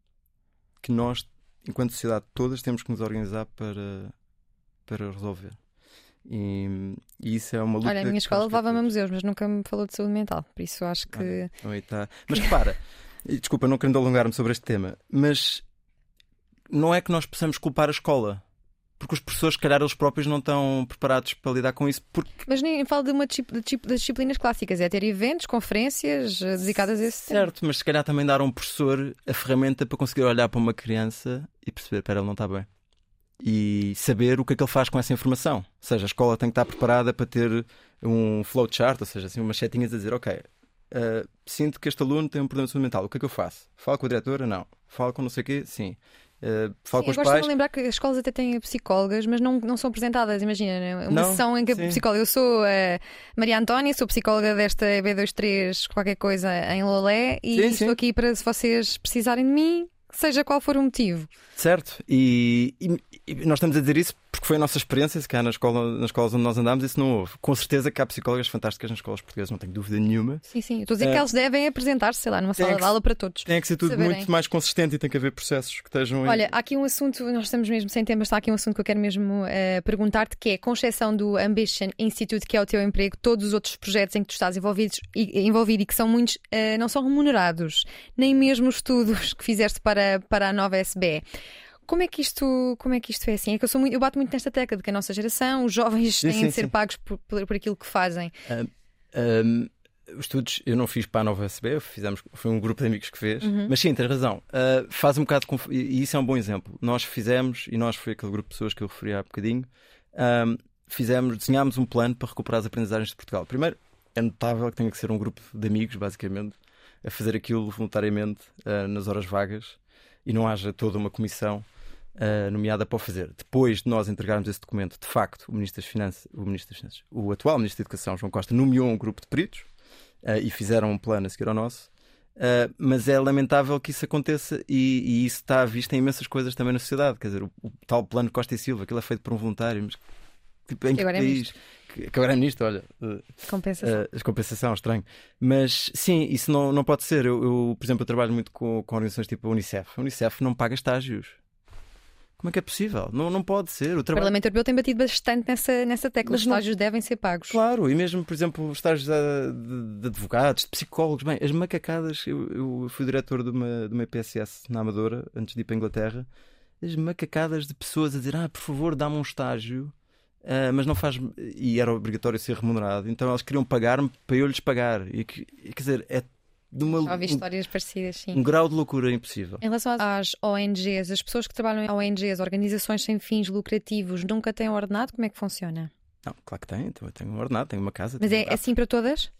S2: que nós, enquanto sociedade, todas temos que nos organizar para, para resolver. E, e, isso é uma luta.
S1: Olha, a minha escola levava-me a museus, mas nunca me falou de saúde mental, por isso acho que.
S2: Ah, tá. Mas repara, desculpa, não querendo alongar-me sobre este tema, mas não é que nós possamos culpar a escola. Porque os professores, se calhar, eles próprios não estão preparados para lidar com isso. Porque...
S1: Mas nem falo de uma de, das disciplinas clássicas, é ter eventos, conferências eh, dedicadas a esse
S2: Certo, tema. mas se calhar também dar a um professor a ferramenta para conseguir olhar para uma criança e perceber, espera, ele não está bem e saber o que é que ele faz com essa informação. Ou seja, a escola tem que estar preparada para ter um flowchart, ou seja, assim, umas setinhas a dizer, ok, uh, sinto que este aluno tem um problema mental, o que é que eu faço? Falo com a diretora? Não. Falo com não sei o quê? Sim. Uh, falo sim, com os
S1: eu
S2: gosto
S1: de lembrar que as escolas até têm psicólogas, mas não, não são apresentadas. Imagina, né? uma não, sessão em que a psicóloga. Eu sou a Maria Antónia, sou psicóloga desta B23, qualquer coisa em Lolé, e sim, estou sim. aqui para, se vocês precisarem de mim, seja qual for o motivo.
S2: Certo, e, e, e, nós estamos a dizer isso porque foi a nossa experiência, se cá na escola, nas escolas onde nós andámos, isso não houve. Com certeza que há psicólogas fantásticas nas escolas portuguesas, não tenho dúvida nenhuma.
S1: Sim, sim, estou a dizer é, que elas devem apresentar-se, sei lá, numa sala de aula para todos.
S2: Tem que ser tudo saberem. muito mais consistente e tem que haver processos que estejam.
S1: Olha, há aqui um assunto, nós estamos mesmo sem tempo, mas está aqui um assunto que eu quero mesmo uh, perguntar-te, que é, com exceção do Ambition Institute, que é o teu emprego, todos os outros projetos em que tu estás envolvidos, e, envolvido e que são muitos, uh, não são remunerados, nem mesmo os estudos que fizeste para, para a nova SBE. Como é que isto, como é que isto é assim? É que eu sou muito, eu bato muito nesta tecla de que a nossa geração, os jovens
S2: Sim,
S1: têm
S2: sim,
S1: de ser
S2: sim.
S1: pagos por, por, aquilo que fazem.
S2: Um, os estudos eu não fiz para a Nova SB, fizemos, foi um grupo de amigos que fez,
S1: Uhum.
S2: mas sim, tens razão. Uh, faz um bocado conf... e isso é um bom exemplo. Nós fizemos, e nós foi aquele grupo de pessoas que eu referi há bocadinho, um, fizemos, desenhámos um plano para recuperar as aprendizagens de Portugal. Primeiro, é notável que tenha que ser um grupo de amigos, basicamente, a fazer aquilo voluntariamente uh, nas horas vagas e não haja toda uma comissão uh, nomeada para o fazer. Depois de nós entregarmos esse documento, de facto, o Ministro das Finanças, o, Ministro das Finanças, o atual Ministro da Educação, João Costa, nomeou um grupo de peritos uh, e fizeram um plano a seguir ao nosso. Uh, mas é lamentável que isso aconteça e, e isso está à vista em imensas coisas também na sociedade. Quer dizer, o, o tal plano Costa e Silva, aquilo é feito por um voluntário, mas tipo, em
S1: Que
S2: que
S1: agora é
S2: país?
S1: ministro.
S2: que, que agora é ministro, olha.
S1: Compensação.
S2: Uh, compensação, estranho. Mas sim, isso não, não pode ser. Eu, eu, por exemplo, eu trabalho muito com, com organizações tipo a Unicef. A Unicef não paga estágios. Como é que é possível? Não, não pode ser. O
S1: o. Parlamento Europeu tem batido bastante nessa, nessa tecla.
S2: Mas
S1: Os
S2: não-
S1: estágios devem ser pagos.
S2: Claro, e mesmo, por exemplo, os estágios de, de advogados, de psicólogos, bem, as macacadas. Eu, eu fui diretor de uma, de uma IPSS na Amadora, antes de ir para a Inglaterra. As macacadas de pessoas a dizer: Ah, por favor, dá-me um estágio, ah, mas não faz. E era obrigatório ser remunerado. Então elas queriam pagar-me para eu lhes pagar. E, quer dizer, é de uma,
S1: Já ouvi
S2: um,
S1: histórias parecidas, sim.
S2: um grau de loucura impossível.
S1: Em relação às ONGs, as pessoas que trabalham em ONGs, organizações sem fins lucrativos, nunca têm ordenado? Como é que funciona?
S2: Não, claro que tem. Então, eu tenho um ordenado, tenho uma casa.
S1: Mas
S2: um
S1: é
S2: gato.
S1: assim para todas?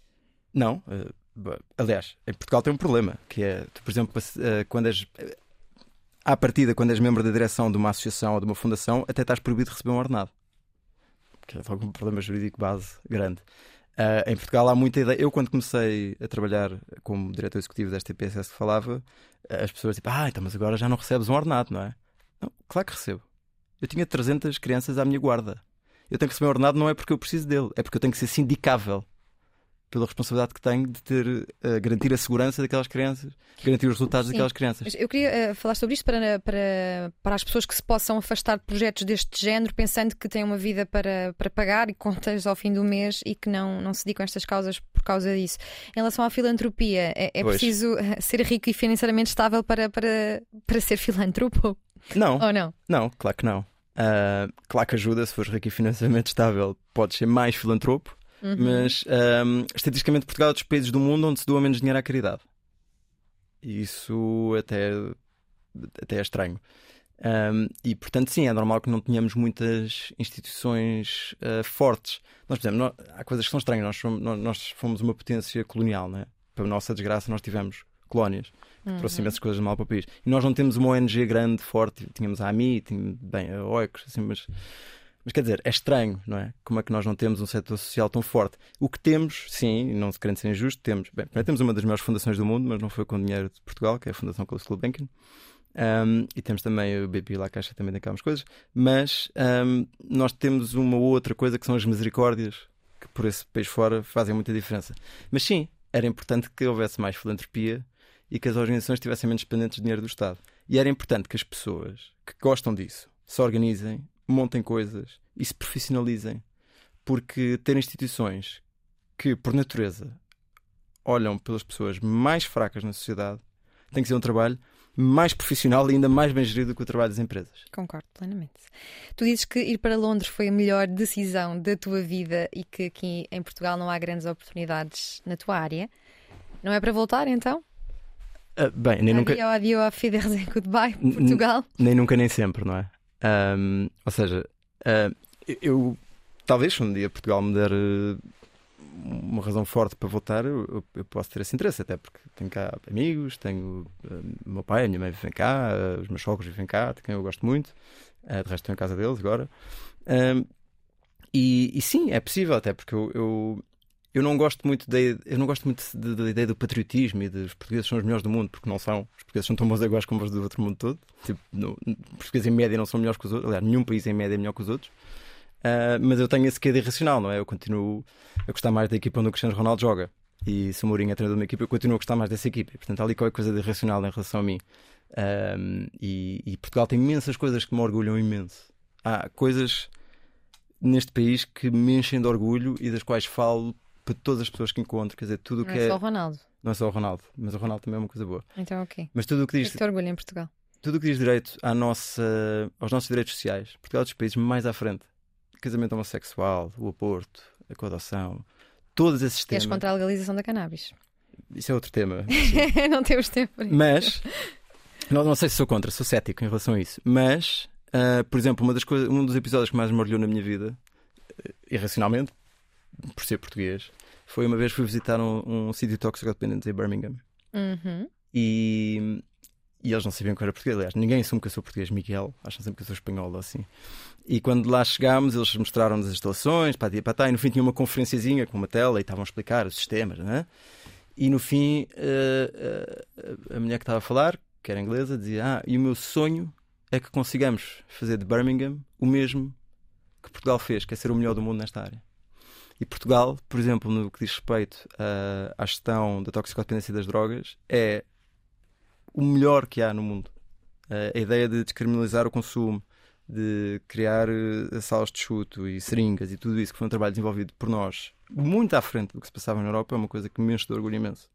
S2: Não. eh, aliás, em Portugal tem um problema, que é, tu, por exemplo, eh, quando és. eh, À partida, quando és membro da direção de uma associação ou de uma fundação, até estás proibido de receber um ordenado. Que é logo um problema jurídico base grande. Ah, em Portugal há muita ideia. Eu, quando comecei a trabalhar como diretor executivo desta IPSS que falava, as pessoas tipo, ah, então, mas agora já não recebes um ordenado, não é? Não, claro que recebo. Eu tinha 300 crianças à minha guarda. Eu tenho que receber um ordenado não é porque eu preciso dele, é porque eu tenho que ser sindicável pela responsabilidade que tenho de ter, eh, garantir a segurança daquelas crianças, garantir os resultados
S1: Sim.
S2: daquelas crianças.
S1: Eu queria eh, falar sobre isto para, para, para as pessoas que se possam afastar de projetos deste género, pensando que têm uma vida para, para pagar e contas ao fim do mês e que não, não se dedicam a estas causas por causa disso. Em relação à filantropia, é, é preciso eh, ser rico e financeiramente estável para, para, para ser filântropo?
S2: Não,
S1: Ou não?
S2: não, claro que não. Ah, claro que ajuda, se fores rico e financeiramente estável, podes ser mais filantropo,
S1: Uhum.
S2: mas ahm, estatisticamente Portugal é dos países do mundo onde se doa menos dinheiro à caridade. E isso até, até é estranho. Ahm, e portanto, sim, é normal que não tenhamos muitas instituições ah, fortes. Nós, por exemplo, nó- há coisas que são estranhas. Nós fomos, nós- nós fomos uma potência colonial, né? para a nossa desgraça, nós tivemos colónias que
S1: Uhum.
S2: imensas coisas de mal para o país. E nós não temos uma ONG grande, forte. Tínhamos a AMI, tínhamos, bem, a OECOS, assim, mas, mas quer dizer, é estranho, não é? Como é que nós não temos um setor social tão forte? O que temos, sim, não se querendo ser injusto, temos. Bem, temos uma das maiores fundações do mundo, mas não foi com dinheiro de Portugal, que é a Fundação Carlos Gulbenkian. Um, e temos também o BPI lá, Caixa também tem cá umas coisas. Mas um, nós temos uma outra coisa que são as misericórdias, que por esse país fora fazem muita diferença. Mas sim, era importante que houvesse mais filantropia e que as organizações estivessem menos dependentes de dinheiro do Estado. E era importante que as pessoas que gostam disso se organizem, montem coisas e se profissionalizem. Porque ter instituições que, por natureza, olham pelas pessoas mais fracas na sociedade tem que ser um trabalho mais profissional e ainda mais bem gerido do que o trabalho das empresas.
S1: Concordo plenamente. Tu dizes que ir para Londres foi a melhor decisão da tua vida e que aqui em Portugal não há grandes oportunidades na tua área. Não é para voltar então?
S2: Ah, bem, nem nunca,
S1: Adio, adio, a Fideres goodbye,
S2: N-
S1: Portugal.
S2: nem nunca, nem sempre, não é? Ahm, ou seja, ah, eu talvez um dia Portugal me der eh, uma razão forte para voltar, eu, eu- posso ter esse interesse, até porque tenho cá amigos, tenho o meu pai, a minha mãe vivem cá, ah, os meus sogros vivem cá, de quem eu gosto muito, ah, de resto estou em casa deles agora. Ahm, e, e sim, é possível, até porque eu, eu, eu não gosto muito da eu não gosto muito da ideia do patriotismo e dos portugueses são os melhores do mundo, porque não são. Os portugueses são tão bons iguais como os do outro mundo todo. Tipo, no, portugueses em média não são melhores que os outros. Aliás, nenhum país em média é melhor que os outros. Ah, mas eu tenho esse quê de irracional, não é? Eu continuo a gostar mais da equipa onde o Cristiano Ronaldo joga. E se o Mourinho é treinador de uma equipa, eu continuo a gostar mais dessa equipa. Portanto, há ali qualquer coisa de irracional em relação a mim. Ahm, e, e Portugal tem imensas coisas que me orgulham imenso. Há coisas neste país que me enchem de orgulho e das quais falo para todas as pessoas que encontro. Quer dizer, tudo o
S1: Não
S2: que
S1: é
S2: é.
S1: só o Ronaldo.
S2: Não é só o Ronaldo, mas o Ronaldo também é uma coisa boa.
S1: Então, ok.
S2: Mas tudo o que
S1: é
S2: diz.
S1: que te orgulha em Portugal?
S2: tudo o que diz direito à nossa, aos nossos direitos sociais, Portugal é dos países mais à frente. Casamento homossexual, o aborto, a coadoção, todos esses temas.
S1: contra a legalização da cannabis?
S2: Isso é outro tema.
S1: não temos tempo para isso.
S2: Mas, não, não sei se sou contra, sou cético em relação a isso. Mas, ah, por exemplo, uma das coisas, um dos episódios que mais me orgulhou na minha vida, eh, irracionalmente, por ser português, foi uma vez fui visitar um, um sítio de toxicodependentes em Birmingham.
S1: Uhum.
S2: E, e eles não sabiam que eu era português. Aliás, ninguém assume que eu sou português, Miguel. Acham sempre que eu sou espanhol ou assim. E quando lá chegámos, eles mostraram-nos as instalações, para para e no fim tinha uma conferenciazinha com uma tela e estavam a explicar os sistemas, né? E no fim, eh, eh, a mulher que estava a falar, que era inglesa, dizia: Ah, e o meu sonho é que consigamos fazer de Birmingham o mesmo que Portugal fez, que é ser o melhor do mundo nesta área. E Portugal, por exemplo, no que diz respeito ah, à gestão da toxicodependência das drogas, é o melhor que há no mundo. Ah, a ideia de descriminalizar o consumo, de criar eh, salas de chuto e seringas e tudo isso, que foi um trabalho desenvolvido por nós, muito à frente do que se passava na Europa, é uma coisa que me enche de orgulho imenso.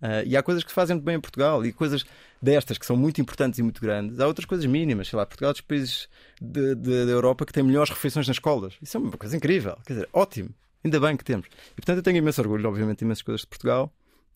S2: Ah, e há coisas que se fazem muito bem em Portugal e coisas destas que são muito importantes e muito grandes. Há outras coisas mínimas, sei lá, Portugal é dos países de- da Europa que tem melhores refeições nas escolas. Isso é uma coisa incrível, quer dizer, ótimo. Ainda bem que temos. E portanto eu tenho imenso orgulho, obviamente, de imensas coisas de Portugal.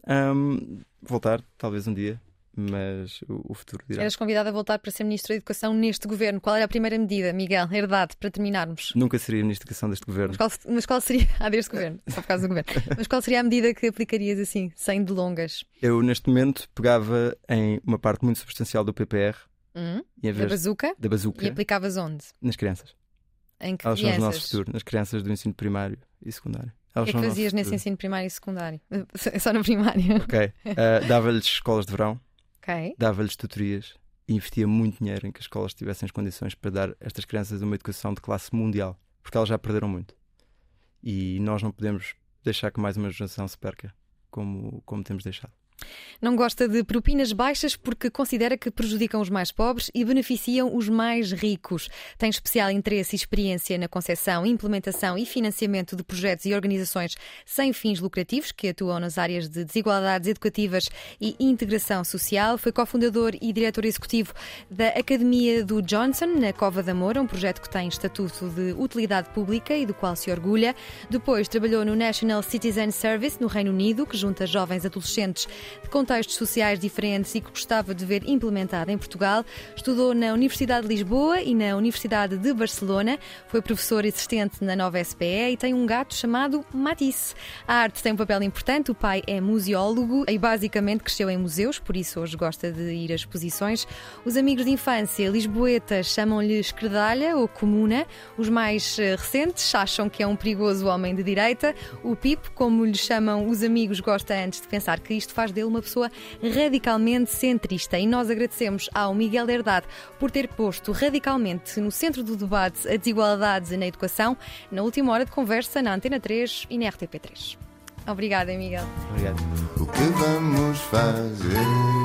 S2: Ahm, voltar, talvez um dia, mas o, futuro dirá.
S1: Eras convidado a voltar para ser Ministro da Educação neste governo. Qual era a primeira medida, Miguel? Herdade, para terminarmos.
S2: Nunca seria Ministro de Educação deste governo.
S1: Mas qual, mas qual seria. Ah, deste governo, só por causa do governo. Mas qual seria a medida que aplicarias assim, sem delongas?
S2: Eu, neste momento, pegava em uma parte muito substancial do PPR
S1: Hum? Da bazuca?
S2: da bazuca
S1: E aplicavas onde?
S2: nas crianças.
S1: Em que
S2: Elas são o
S1: crianças?
S2: nosso futuro, nas crianças do ensino primário e secundário.
S1: O que é que fazias nesse ensino primário e secundário? Só no primário.
S2: Ok. Ah, Dava-lhes escolas de verão,
S1: Ok.
S2: dava-lhes tutorias e investia muito dinheiro em que as escolas tivessem as condições para dar a estas crianças uma educação de classe mundial, porque elas já perderam muito. E nós não podemos deixar que mais uma geração se perca, como, como temos deixado.
S1: Não gosta de propinas baixas porque considera que prejudicam os mais pobres e beneficiam os mais ricos. Tem especial interesse e experiência na concepção, implementação e financiamento de projetos e organizações sem fins lucrativos que atuam nas áreas de desigualdades educativas e integração social. Foi cofundador e diretor executivo da Academia do Johnson, na Cova da Moura, um projeto que tem estatuto de utilidade pública e do qual se orgulha. Depois trabalhou no National Citizen Service, no Reino Unido, que junta jovens adolescentes de contextos sociais diferentes e que gostava de ver implementada em Portugal. Estudou na Universidade de Lisboa e na Universidade de Barcelona. Foi professor assistente na nova SPE e tem um gato chamado Matisse. A arte tem um papel importante. O pai é museólogo e basicamente cresceu em museus, por isso hoje gosta de ir a exposições. Os amigos de infância lisboetas chamam-lhe esquerdalha ou comuna. Os mais eh, recentes acham que é um perigoso homem de direita. O Pip, como lhe chamam os amigos, gosta antes de pensar que isto faz dele uma pessoa radicalmente centrista. E nós agradecemos ao Miguel Herdade por ter posto radicalmente no centro do debate a desigualdade na educação na última hora de conversa na Antena 3 e na RTP3. Obrigada, Miguel.
S2: Obrigado.
S3: O que vamos fazer?